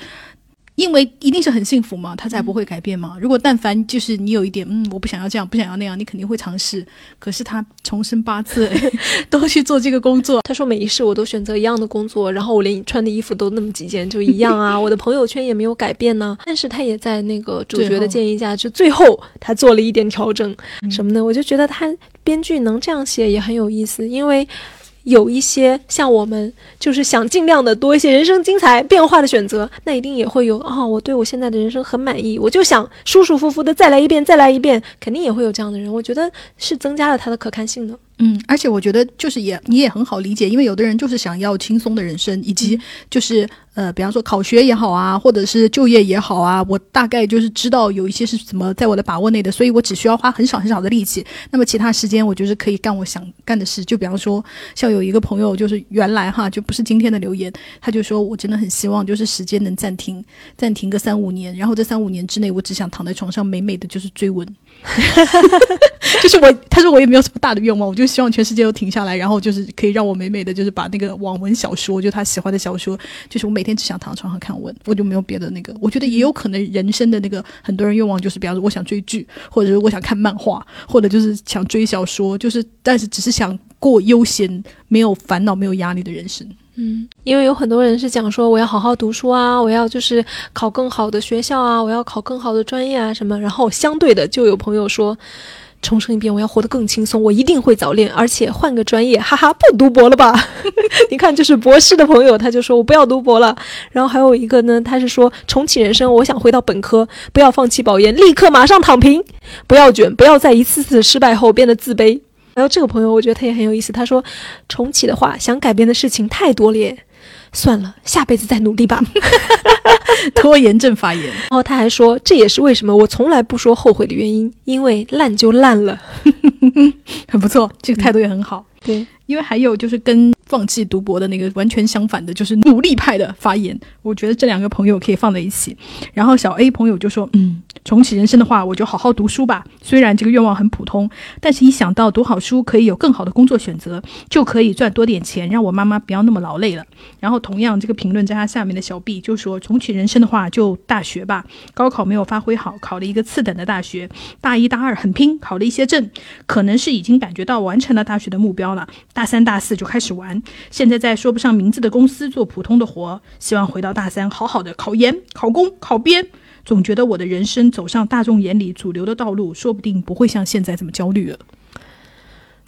因为一定是很幸福嘛，他才不会改变嘛。如果但凡就是你有一点，嗯，我不想要这样，不想要那样，你肯定会尝试。可是他重生八次 都去做这个工作。他说每一世我都选择一样的工作，然后我连穿的衣服都那么几件，就一样啊。我的朋友圈也没有改变呢。但是他也在那个主角的建议下，就最后他做了一点调整什么呢。我就觉得他编剧能这样写也很有意思，因为。有一些像我们，就是想尽量的多一些人生精彩变化的选择，那一定也会有啊！我对我现在的人生很满意，我就想舒舒服服的再来一遍，再来一遍，肯定也会有这样的人。我觉得是增加了他的可看性的。嗯，而且我觉得就是也你也很好理解，因为有的人就是想要轻松的人生，以及就是呃，比方说考学也好啊，或者是就业也好啊，我大概就是知道有一些是怎么在我的把握内的，所以我只需要花很少很少的力气，那么其他时间我就是可以干我想干的事。就比方说，像有一个朋友，就是原来哈就不是今天的留言，他就说我真的很希望就是时间能暂停，暂停个三五年，然后这三五年之内，我只想躺在床上美美的就是追吻。哈哈哈就是我，他说我也没有什么大的愿望，我就希望全世界都停下来，然后就是可以让我美美的就是把那个网文小说，就他喜欢的小说，就是我每天只想躺床上看文，我就没有别的那个。我觉得也有可能人生的那个很多人愿望就是，比方说我想追剧，或者是我想看漫画，或者就是想追小说，就是但是只是想过悠闲、没有烦恼、没有压力的人生。嗯，因为有很多人是讲说我要好好读书啊，我要就是考更好的学校啊，我要考更好的专业啊什么。然后相对的就有朋友说，重生一遍我要活得更轻松，我一定会早恋，而且换个专业，哈哈，不读博了吧？你看，就是博士的朋友他就说我不要读博了。然后还有一个呢，他是说重启人生，我想回到本科，不要放弃保研，立刻马上躺平，不要卷，不要在一次次失败后变得自卑。还有这个朋友，我觉得他也很有意思。他说，重启的话，想改变的事情太多了，算了，下辈子再努力吧。拖延症发言。然后他还说，这也是为什么我从来不说后悔的原因，因为烂就烂了。很不错，这个态度也很好。对，因为还有就是跟放弃读博的那个完全相反的，就是努力派的发言。我觉得这两个朋友可以放在一起。然后小 A 朋友就说：“嗯，重启人生的话，我就好好读书吧。虽然这个愿望很普通，但是一想到读好书可以有更好的工作选择，就可以赚多点钱，让我妈妈不要那么劳累了。”然后同样，这个评论在他下面的小 B 就说：“重启人生的话，就大学吧。高考没有发挥好，考了一个次等的大学。大一、大二很拼，考了一些证，可能是已经感觉到完成了大学的目标了。大三、大四就开始玩。现在在说不上名字的公司做普通的活，希望回到大三，好好的考研、考公、考编。总觉得我的人生走上大众眼里主流的道路，说不定不会像现在这么焦虑了。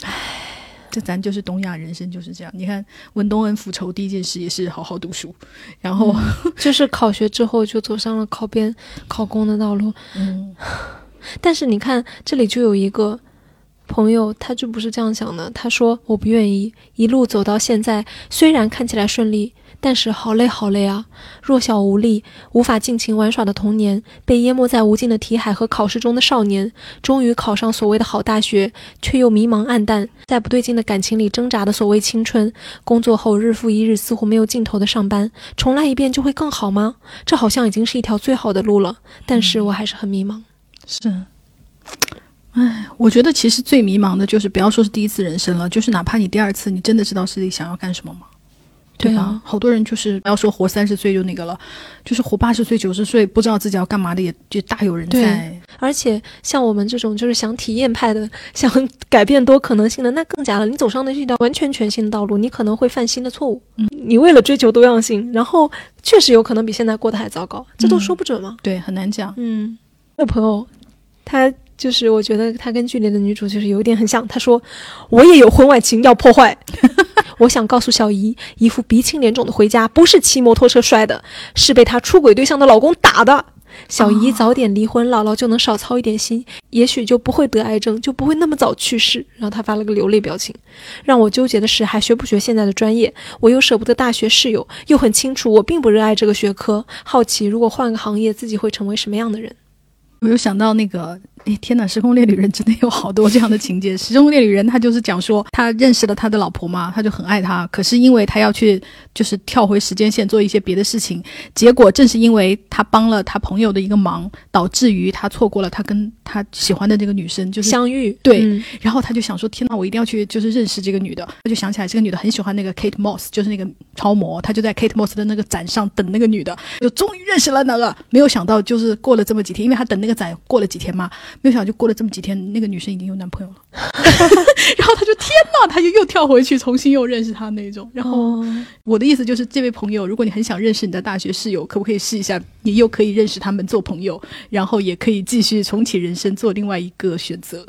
唉，这咱就是东亚人生就是这样。你看文东恩复仇第一件事也是好好读书，然后、就是考学之后就走上了考编、考公的道路。嗯，但是你看，这里就有一个朋友，他就不是这样想的。他说：“我不愿意一路走到现在，虽然看起来顺利，但是好累好累啊！弱小无力，无法尽情玩耍的童年，被淹没在无尽的题海和考试中的少年，终于考上所谓的好大学，却又迷茫暗淡，在不对劲的感情里挣扎的所谓青春。工作后日复一日似乎没有尽头的上班，重来一遍就会更好吗？这好像已经是一条最好的路了，但是我还是很迷茫。”是。唉，我觉得其实最迷茫的就是不要说是第一次人生了，就是哪怕你第二次，你真的知道自己想要干什么吗？对吧？对啊好多人就是不要说活三十岁就那个了，就是活八十岁、九十岁不知道自己要干嘛的也也大有人在。而且像我们这种就是想体验派的，想改变多可能性的，那更加了。你走上的是一条完全全新的道路，你可能会犯新的错误。嗯，你为了追求多样性，然后确实有可能比现在过得还糟糕，这都说不准嘛。对，很难讲。嗯，那朋友，他就是我觉得他跟剧里的女主就是有一点很像。他说：“我也有婚外情要破坏。”我想告诉小姨，一副鼻青脸肿的回家，不是骑摩托车摔的，是被她出轨对象的老公打的。小姨早点离婚，姥姥就能少操一点心，也许就不会得癌症，就不会那么早去世。然后他发了个流泪表情。让我纠结的是，还学不学现在的专业？我又舍不得大学室友，又很清楚我并不热爱这个学科。好奇，如果换个行业，自己会成为什么样的人？我又想到那个，哎，天哪！时空恋旅人真的有好多这样的情节。时空恋旅人他就是讲说，他认识了他的老婆嘛，他就很爱她，可是因为他要去就是跳回时间线做一些别的事情，结果正是因为他帮了他朋友的一个忙，导致于他错过了他跟他喜欢的这个女生就是相遇，对嗯然后他就想说：“天呐，我一定要去，就是认识这个女的。”他就想起来，这个女的很喜欢那个 Kate Moss，就是那个超模。他就在 Kate Moss 的那个展上等那个女的，就终于认识了那个。没有想到，就是过了这么几天，因为他等那个展过了几天嘛，没有想到就过了这么几天，那个女生已经有男朋友了。然后他就天呐，他就又跳回去，重新又认识他那种。然后哦，我的意思就是，这位朋友，如果你很想认识你的大学室友，可不可以试一下？你又可以认识他们做朋友，然后也可以继续重启人生，做另外一个选择。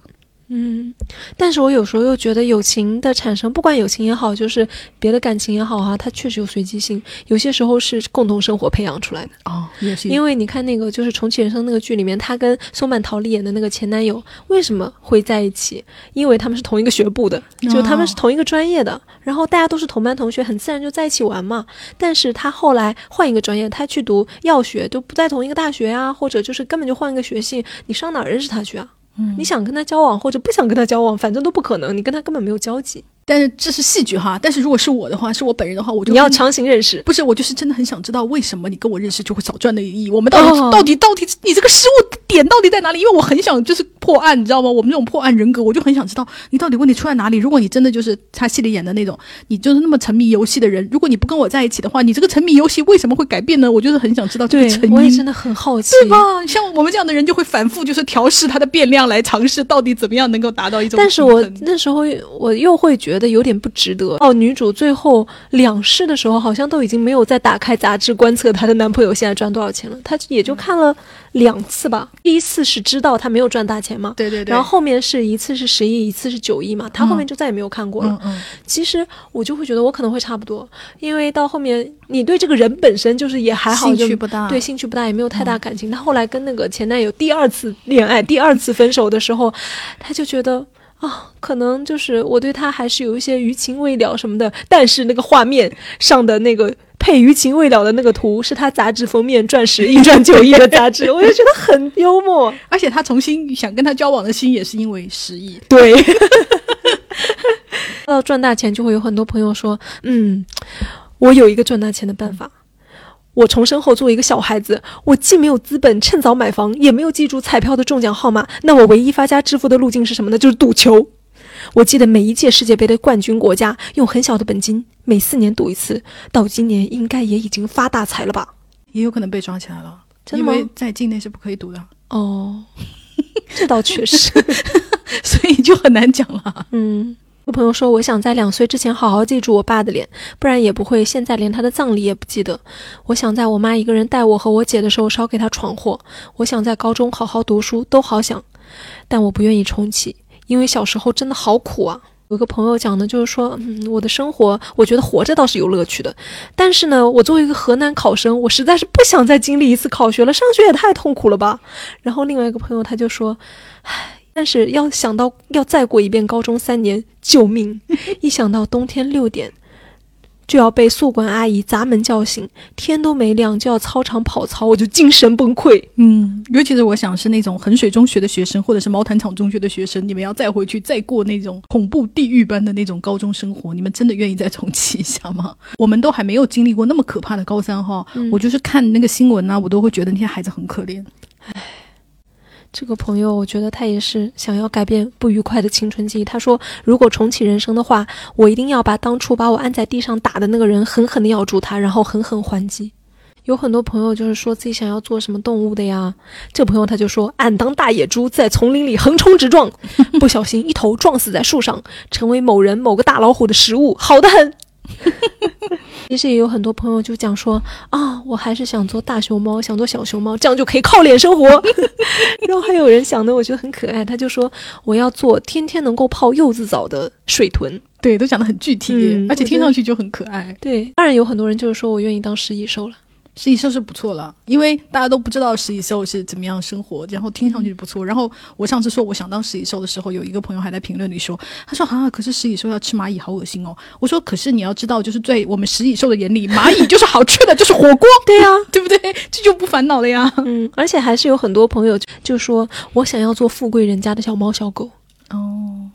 嗯，但是我有时候又觉得友情的产生，不管友情也好，就是别的感情也好啊，它确实有随机性，有些时候是共同生活培养出来的。哦，也是因为你看那个就是《重启人生》那个剧里面，他跟松坂桃丽演的那个前男友为什么会在一起？因为他们是同一个学部的，就他们是同一个专业的，然后大家都是同班同学，很自然就在一起玩嘛。但是他后来换一个专业，他去读药学，就不在同一个大学啊，或者就是根本就换一个学系，你上哪儿认识他去啊？嗯你想跟他交往或者不想跟他交往，反正都不可能，你跟他根本没有交集。但是这是戏剧哈，但是如果是我的话，是我本人的话，我就你要强行认识，不是我就是真的很想知道为什么你跟我认识就会少赚那一亿，我们到底、哦到底到底你这个失误点到底在哪里？因为我很想就是破案，你知道吗？我们这种破案人格，我就很想知道你到底问题出在哪里。如果你真的就是他戏里演的那种，你就是那么沉迷游戏的人，如果你不跟我在一起的话，你这个沉迷游戏为什么会改变呢？我就是很想知道这个成因。我也真的很好奇，对吧？像我们这样的人就会反复就是调试它的变量来尝试到底怎么样能够达到一种但是我那时候我又会觉得有点不值得。哦，女主最后两世的时候，好像都已经没有再打开杂志观测她的男朋友现在赚多少钱了，她也就看了两次吧。第一次是知道他没有赚大钱嘛，对对对，然后后面是一次是十亿，一次是九亿嘛，他后面就再也没有看过了。嗯嗯其实我就会觉得我可能会差不多，因为到后面你对这个人本身就是也还好，兴就趣不大，对，兴趣不大，也没有太大感情。他后来跟那个前男友第二次恋爱、第二次分手的时候，他就觉得啊，可能就是我对他还是有一些余情未了什么的，但是那个画面上的那个配余情未了的那个图是他杂志封面赚十亿赚九亿的杂志，我就觉得很幽默。而且他重新想跟他交往的心也是因为十亿。对，到赚大钱就会有很多朋友说，嗯，我有一个赚大钱的办法。我重生后作为一个小孩子，我既没有资本趁早买房，也没有记住彩票的中奖号码，那我唯一发家致富的路径是什么呢？就是赌球。我记得每一届世界杯的冠军国家用很小的本金，每四年赌一次，到今年应该也已经发大财了吧？也有可能被抓起来了，真的吗因为在境内是不可以赌的，哦，这倒确实。所以就很难讲了。嗯，我朋友说，我想在两岁之前好好记住我爸的脸，不然也不会现在连他的葬礼也不记得。我想在我妈一个人带我和我姐的时候少给她闯祸。我想在高中好好读书，都好想，但我不愿意重启，因为小时候真的好苦啊。有个朋友讲的就是说，嗯，我的生活，我觉得活着倒是有乐趣的，但是呢，我作为一个河南考生，我实在是不想再经历一次考学了，上学也太痛苦了吧。然后另外一个朋友他就说，唉，但是要想到要再过一遍高中三年，救命！一想到冬天六点就要被宿管阿姨砸门叫醒，天都没亮就要操场跑操，我就精神崩溃。嗯，尤其是我想是那种衡水中学的学生，或者是毛坦厂中学的学生，你们要再回去再过那种恐怖地狱般的那种高中生活，你们真的愿意再重启一下吗？我们都还没有经历过那么可怕的高三哈，嗯我就是看那个新闻呢、我都会觉得那些孩子很可怜。这个朋友，我觉得他也是想要改变不愉快的青春记忆。他说，如果重启人生的话，我一定要把当初把我按在地上打的那个人狠狠地咬住他，然后狠狠还击。有很多朋友就是说自己想要做什么动物的呀，这个朋友他就说，俺当大野猪在丛林里横冲直撞，不小心一头撞死在树上，成为某人某个大老虎的食物，好的很。其实也有很多朋友就讲说啊，我还是想做大熊猫，想做小熊猫，这样就可以靠脸生活。然后还有人想的，我觉得很可爱，他就说我要做天天能够泡柚子澡的水豚。对，都讲得很具体，嗯而且听上去就很可爱。对，当然有很多人就是说我愿意当食蚁兽了。食蚁兽是不错了，因为大家都不知道食蚁兽是怎么样生活，然后听上去不错。然后我上次说我想当食蚁兽的时候，有一个朋友还在评论里说，他说啊，可是食蚁兽要吃蚂蚁，好恶心哦。我说，可是你要知道，就是在我们食蚁兽的眼里，蚂蚁就是好吃的，就是火锅，对呀、对不对？这就不烦恼了呀。嗯，而且还是有很多朋友就就说我想要做富贵人家的小猫小狗。哦，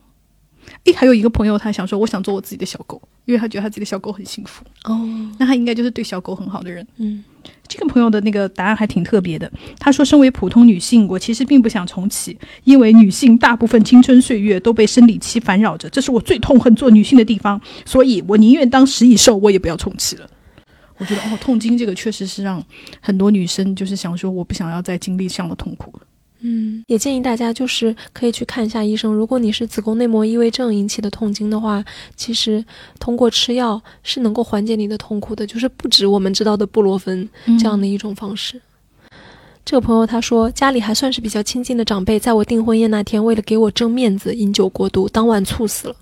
诶，还有一个朋友他想说，我想做我自己的小狗，因为他觉得他自己的小狗很幸福。哦，那他应该就是对小狗很好的人。嗯这个朋友的那个答案还挺特别的。他说：“身为普通女性，我其实并不想重启，因为女性大部分青春岁月都被生理期烦扰着，这是我最痛恨做女性的地方。所以我宁愿当食蚁兽，我也不要重启了。”我觉得哦，痛经这个确实是让很多女生就是想说，我不想要再经历这样的痛苦了。嗯，也建议大家就是可以去看一下医生。如果你是子宫内膜异位症引起的痛经的话，其实通过吃药是能够缓解你的痛苦的，就是不止我们知道的布洛芬这样的一种方式。这个朋友他说，家里还算是比较亲近的长辈，在我订婚宴那天，为了给我争面子，饮酒过度，当晚猝死了。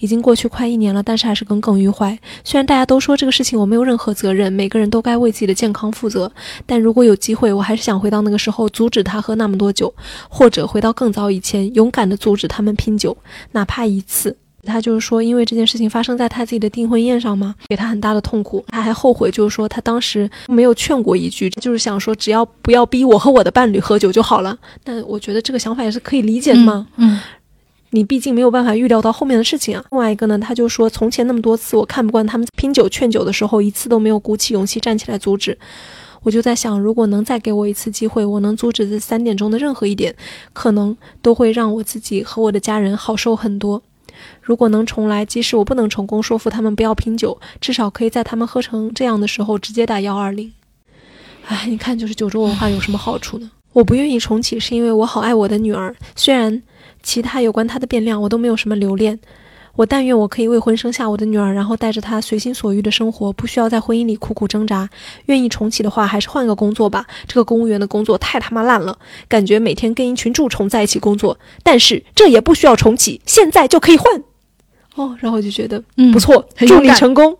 已经过去快一年了，但是还是耿耿于怀。虽然大家都说这个事情我没有任何责任，每个人都该为自己的健康负责，但如果有机会，我还是想回到那个时候，阻止他喝那么多酒，或者回到更早以前，勇敢地阻止他们拼酒，哪怕一次。他就是说，因为这件事情发生在他自己的订婚宴上嘛，给他很大的痛苦。他还后悔，就是说他当时没有劝过一句，就是想说只要不要逼我和我的伴侣喝酒就好了。但我觉得这个想法也是可以理解的嘛。嗯，你毕竟没有办法预料到后面的事情啊。另外一个呢，他就说，从前那么多次我看不惯他们拼酒劝酒的时候，一次都没有鼓起勇气站起来阻止。我就在想，如果能再给我一次机会，我能阻止这三点中的任何一点，可能都会让我自己和我的家人好受很多。如果能重来，即使我不能成功说服他们不要拼酒，至少可以在他们喝成这样的时候直接打幺二零。哎，你看，就是酒桌文化有什么好处呢？我不愿意重启，是因为我好爱我的女儿，虽然其他有关她的变量我都没有什么留恋。我但愿我可以未婚生下我的女儿，然后带着她随心所欲的生活，不需要在婚姻里苦苦挣扎。愿意重启的话，还是换个工作吧。这个公务员的工作太他妈烂了，感觉每天跟一群蛀虫在一起工作。但是这也不需要重启，现在就可以换。哦，然后我就觉得嗯不错，祝你成功。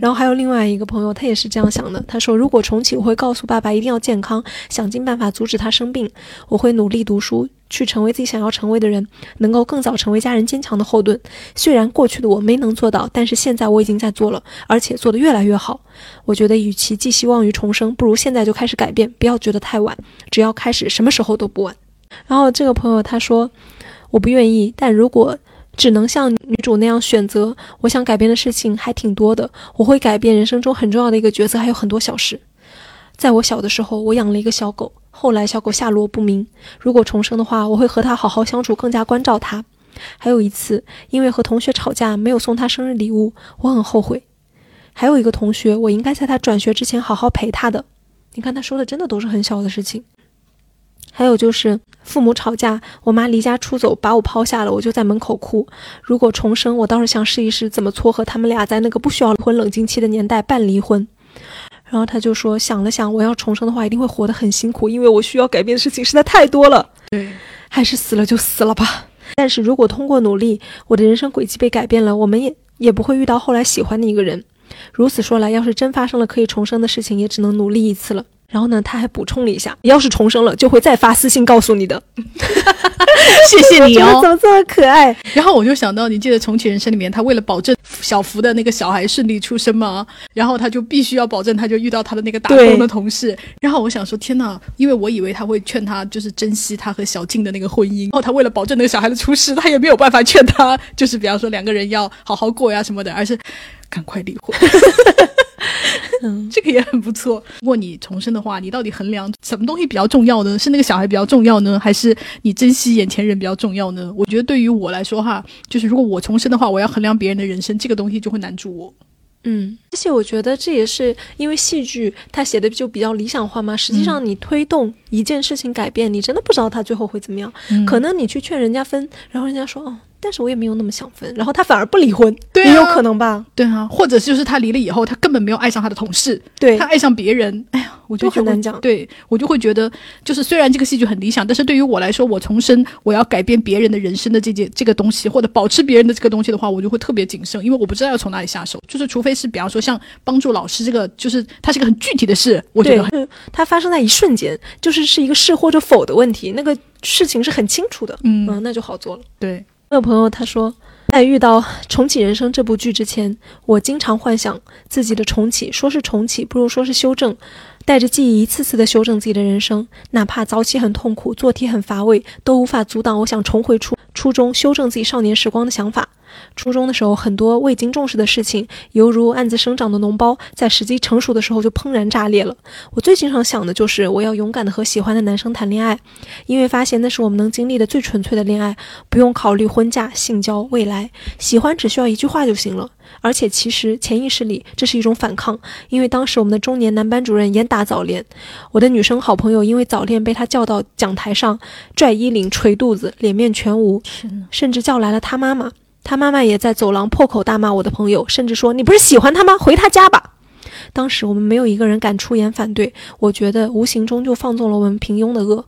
然后还有另外一个朋友，他也是这样想的。他说，如果重启，我会告诉爸爸一定要健康，想尽办法阻止他生病。我会努力读书，去成为自己想要成为的人，能够更早成为家人坚强的后盾。虽然过去的我没能做到，但是现在我已经在做了，而且做得越来越好。我觉得，与其寄希望于重生，不如现在就开始改变，不要觉得太晚。只要开始，什么时候都不晚。然后这个朋友他说，我不愿意，但如果只能像女主那样选择，我想改变的事情还挺多的。我会改变人生中很重要的一个角色，还有很多小事。在我小的时候，我养了一个小狗，后来小狗下落不明。如果重生的话，我会和它好好相处，更加关照它。还有一次，因为和同学吵架，没有送他生日礼物，我很后悔。还有一个同学，我应该在他转学之前好好陪他的。你看，他说的真的都是很小的事情。还有就是父母吵架，我妈离家出走，把我抛下了，我就在门口哭。如果重生，我倒是想试一试怎么撮合他们俩在那个不需要婚冷静期的年代办离婚。然后他就说，想了想，我要重生的话，一定会活得很辛苦，因为我需要改变的事情实在太多了。对，还是死了就死了吧。但是如果通过努力，我的人生轨迹被改变了，我们也也不会遇到后来喜欢的一个人。如此说来，要是真发生了可以重生的事情，也只能努力一次了。然后呢，他还补充了一下，要是重生了，就会再发私信告诉你的。谢谢你哦怎。么这么可爱？然后我就想到，你记得《重启人生》里面，他为了保证小福的那个小孩顺利出生吗，然后他就必须要保证，他就遇到他的那个打工的同事。然后我想说，天呐，因为我以为他会劝他就是珍惜他和小静的那个婚姻，然后他为了保证那个小孩的出世，他也没有办法劝他，就是比方说两个人要好好过呀什么的，而是赶快离婚。嗯，这个也很不错。如果你重生的话，你到底衡量什么东西比较重要呢？是那个小孩比较重要呢，还是你珍惜眼前人比较重要呢？我觉得对于我来说哈，就是如果我重生的话，我要衡量别人的人生，这个东西就会难住我。嗯，而且我觉得这也是因为戏剧它写的就比较理想化嘛。实际上，你推动一件事情改变，你真的不知道它最后会怎么样。可能你去劝人家分，然后人家说哦，但是我也没有那么想分，然后他反而不离婚，对啊也有可能吧？对啊，或者就是他离了以后，他根本没有爱上他的同事，对他，爱上别人。哎呀，我就都很难讲对我就会觉得，就是虽然这个戏剧很理想，但是对于我来说，我重生，我要改变别人的人生的这件这个东西，或者保持别人的这个东西的话，我就会特别谨慎，因为我不知道要从哪里下手。就是除非是比方说像帮助老师这个，就是它是个很具体的事，我觉得它发生在一瞬间，就是是一个是或者否的问题，那个事情是很清楚的，嗯嗯，那就好做了。对，我有朋友他说，在遇到《重启人生》这部剧之前，我经常幻想自己的重启，说是重启，不如说是修正，带着记忆一次次的修正自己的人生，哪怕早起很痛苦，做题很乏味，都无法阻挡我想重回初初中，修正自己少年时光的想法。初中的时候，很多未经重视的事情，犹如暗自生长的脓包，在时机成熟的时候就怦然炸裂了。我最经常想的就是，我要勇敢的和喜欢的男生谈恋爱，因为发现那是我们能经历的最纯粹的恋爱，不用考虑婚嫁、性交、未来，喜欢只需要一句话就行了。而且其实潜意识里这是一种反抗，因为当时我们的中年男班主任严打早恋，我的女生好朋友因为早恋被他叫到讲台上拽衣领、捶肚子，脸面全无，甚至叫来了他妈妈。他妈妈也在走廊破口大骂我的朋友，甚至说：“你不是喜欢他吗？回他家吧。”当时我们没有一个人敢出言反对，我觉得无形中就放纵了我们平庸的恶。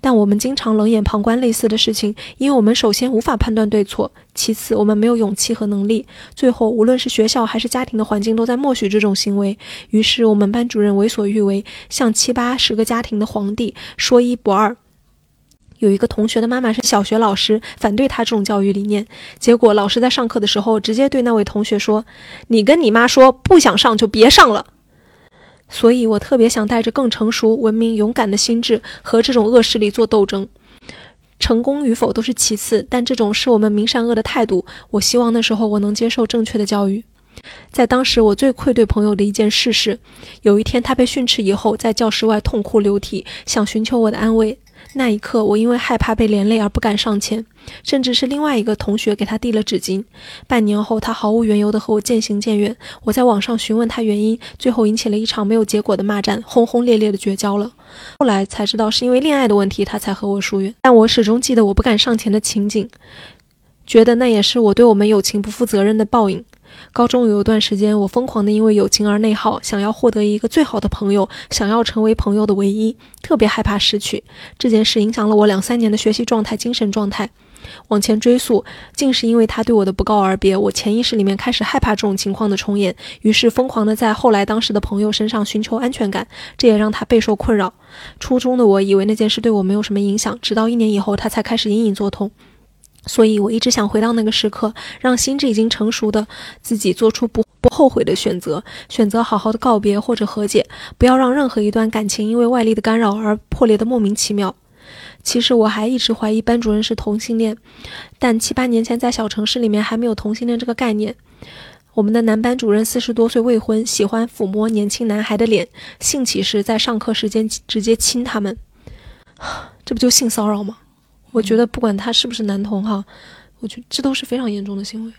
但我们经常冷眼旁观类似的事情，因为我们首先无法判断对错，其次我们没有勇气和能力，最后无论是学校还是家庭的环境都在默许这种行为。于是我们班主任为所欲为，像七八十个家庭的皇帝，说一不二。有一个同学的妈妈是小学老师，反对他这种教育理念。结果老师在上课的时候，直接对那位同学说：“你跟你妈说，不想上就别上了。”所以我特别想带着更成熟、文明、勇敢的心智和这种恶势力做斗争。成功与否都是其次，但这种是我们明善恶的态度。我希望那时候我能接受正确的教育。在当时，我最愧对朋友的一件事是，有一天他被训斥以后，在教室外痛哭流涕，想寻求我的安慰。那一刻，我因为害怕被连累而不敢上前，甚至是另外一个同学给他递了纸巾。半年后，他毫无缘由地和我渐行渐远。我在网上询问他原因，最后引起了一场没有结果的骂战，轰轰烈烈的绝交了。后来才知道是因为恋爱的问题，他才和我疏远。但我始终记得我不敢上前的情景，觉得那也是我对我们友情不负责任的报应。高中有一段时间，我疯狂的因为友情而内耗，想要获得一个最好的朋友，想要成为朋友的唯一，特别害怕失去。这件事影响了我两三年的学习状态、精神状态。往前追溯，竟是因为他对我的不告而别，我潜意识里面开始害怕这种情况的重演，于是疯狂的在后来当时的朋友身上寻求安全感，这也让他备受困扰。初中的我以为那件事对我没有什么影响，直到一年以后，他才开始隐隐作痛。所以我一直想回到那个时刻，让心智已经成熟的自己做出不不后悔的选择，选择好好的告别或者和解，不要让任何一段感情因为外力的干扰而破裂的莫名其妙。其实我还一直怀疑班主任是同性恋，但七八年前在小城市里面还没有同性恋这个概念。我们的男班主任四十多岁未婚，喜欢抚摸年轻男孩的脸，性起时在上课时间直接亲他们，这不就性骚扰吗？我觉得不管他是不是男同哈，我觉得这都是非常严重的行为。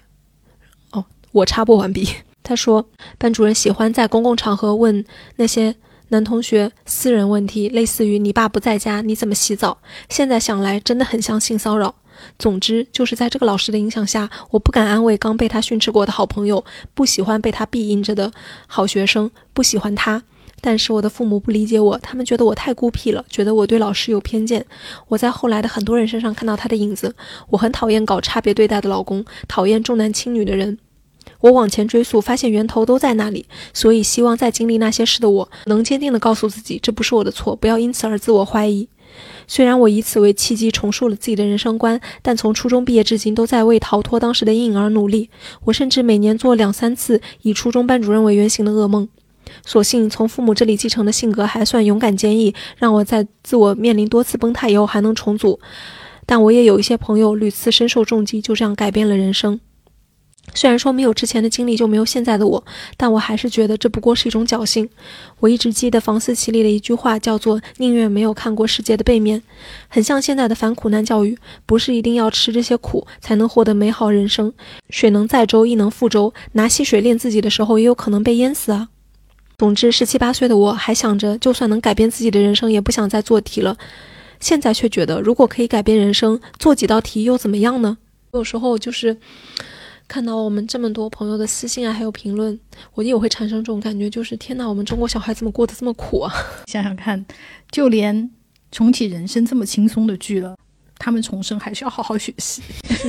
哦，我插播完毕。他说，班主任喜欢在公共场合问那些。男同学私人问题，类似于“你爸不在家，你怎么洗澡？”现在想来，真的很像性骚扰。总之，就是在这个老师的影响下，我不敢安慰刚被他训斥过的好朋友，不喜欢被他庇荫着的好学生，不喜欢他。但是我的父母不理解我，他们觉得我太孤僻了，觉得我对老师有偏见。我在后来的很多人身上看到他的影子。我很讨厌搞差别对待的老公，讨厌重男轻女的人。我往前追溯，发现源头都在那里，所以希望在经历那些事的我能坚定地告诉自己，这不是我的错，不要因此而自我怀疑。虽然我以此为契机重塑了自己的人生观，但从初中毕业至今都在为逃脱当时的阴影而努力。我甚至每年做两三次以初中班主任为原型的噩梦。所幸从父母这里继承的性格还算勇敢坚毅，让我在自我面临多次崩塌以后还能重组。但我也有一些朋友屡次身受重击，就这样改变了人生。虽然说没有之前的经历就没有现在的我，但我还是觉得这不过是一种侥幸。我一直记得房思琪里的一句话，叫做“宁愿没有看过世界的背面”，很像现在的反苦难教育，不是一定要吃这些苦才能获得美好人生。水能载舟，亦能覆舟，拿溪水练自己的时候，也有可能被淹死啊。总之，十七八岁的我还想着，就算能改变自己的人生，也不想再做题了。现在却觉得，如果可以改变人生，做几道题又怎么样呢？有时候就是。看到我们这么多朋友的私信啊，还有评论，我也会产生这种感觉，就是天哪，我们中国小孩怎么过得这么苦啊？想想看，就连重启人生这么轻松的剧了，他们重生还是要好好学习。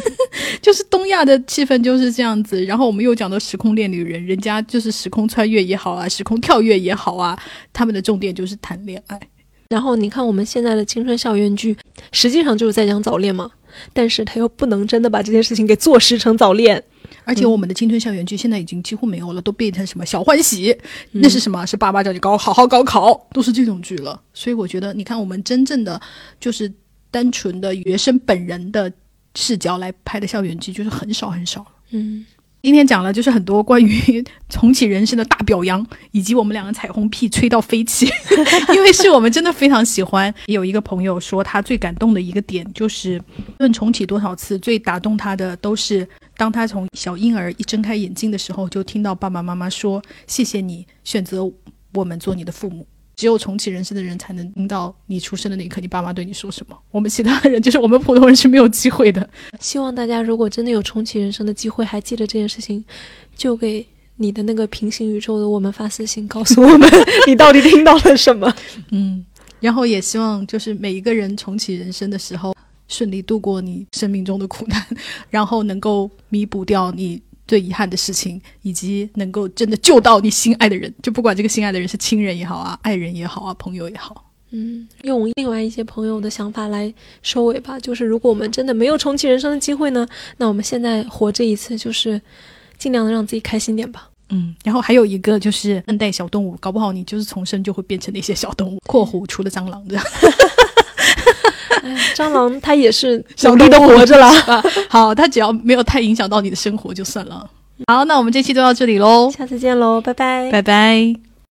就是东亚的气氛就是这样子。然后我们又讲到时空恋旅人，人家就是时空穿越也好啊，时空跳跃也好啊，他们的重点就是谈恋爱。然后你看我们现在的青春校园剧，实际上就是在讲早恋嘛。但是他又不能真的把这件事情给坐实成早恋，而且我们的青春校园剧现在已经几乎没有了，都变成什么小欢喜，那是什么？是爸爸叫你高好好高考，都是这种剧了。所以我觉得，你看我们真正的就是单纯的学生本人的视角来拍的校园剧，就是很少很少嗯。今天讲了就是很多关于重启人生的大表扬，以及我们两个彩虹屁吹到飞起，因为是我们真的非常喜欢。有一个朋友说他最感动的一个点就是，论重启多少次，最打动他的都是当他从小婴儿一睁开眼睛的时候，就听到爸爸妈妈说：“谢谢你选择我们做你的父母。”只有重启人生的人才能听到你出生的那一刻，你爸妈对你说什么。我们其他人，就是我们普通人是没有机会的。希望大家如果真的有重启人生的机会，还记得这件事情，就给你的那个平行宇宙的我们发私信，告诉我们 你到底听到了什么。嗯，然后也希望就是每一个人重启人生的时候，顺利度过你生命中的苦难，然后能够弥补掉你。最遗憾的事情，以及能够真的救到你心爱的人，就不管这个心爱的人是亲人也好啊，爱人也好啊，朋友也好，嗯，用另外一些朋友的想法来收尾吧。就是如果我们真的没有重启人生的机会呢，那我们现在活这一次，就是尽量的让自己开心点吧。嗯，然后还有一个就是恩待小动物，搞不好你就是重生就会变成那些小动物。括弧除了蟑螂的。蟑螂它也是 小弟都活着了。好，它只要没有太影响到你的生活就算了。好，那我们这期就到这里喽，下次见喽，拜拜，拜拜。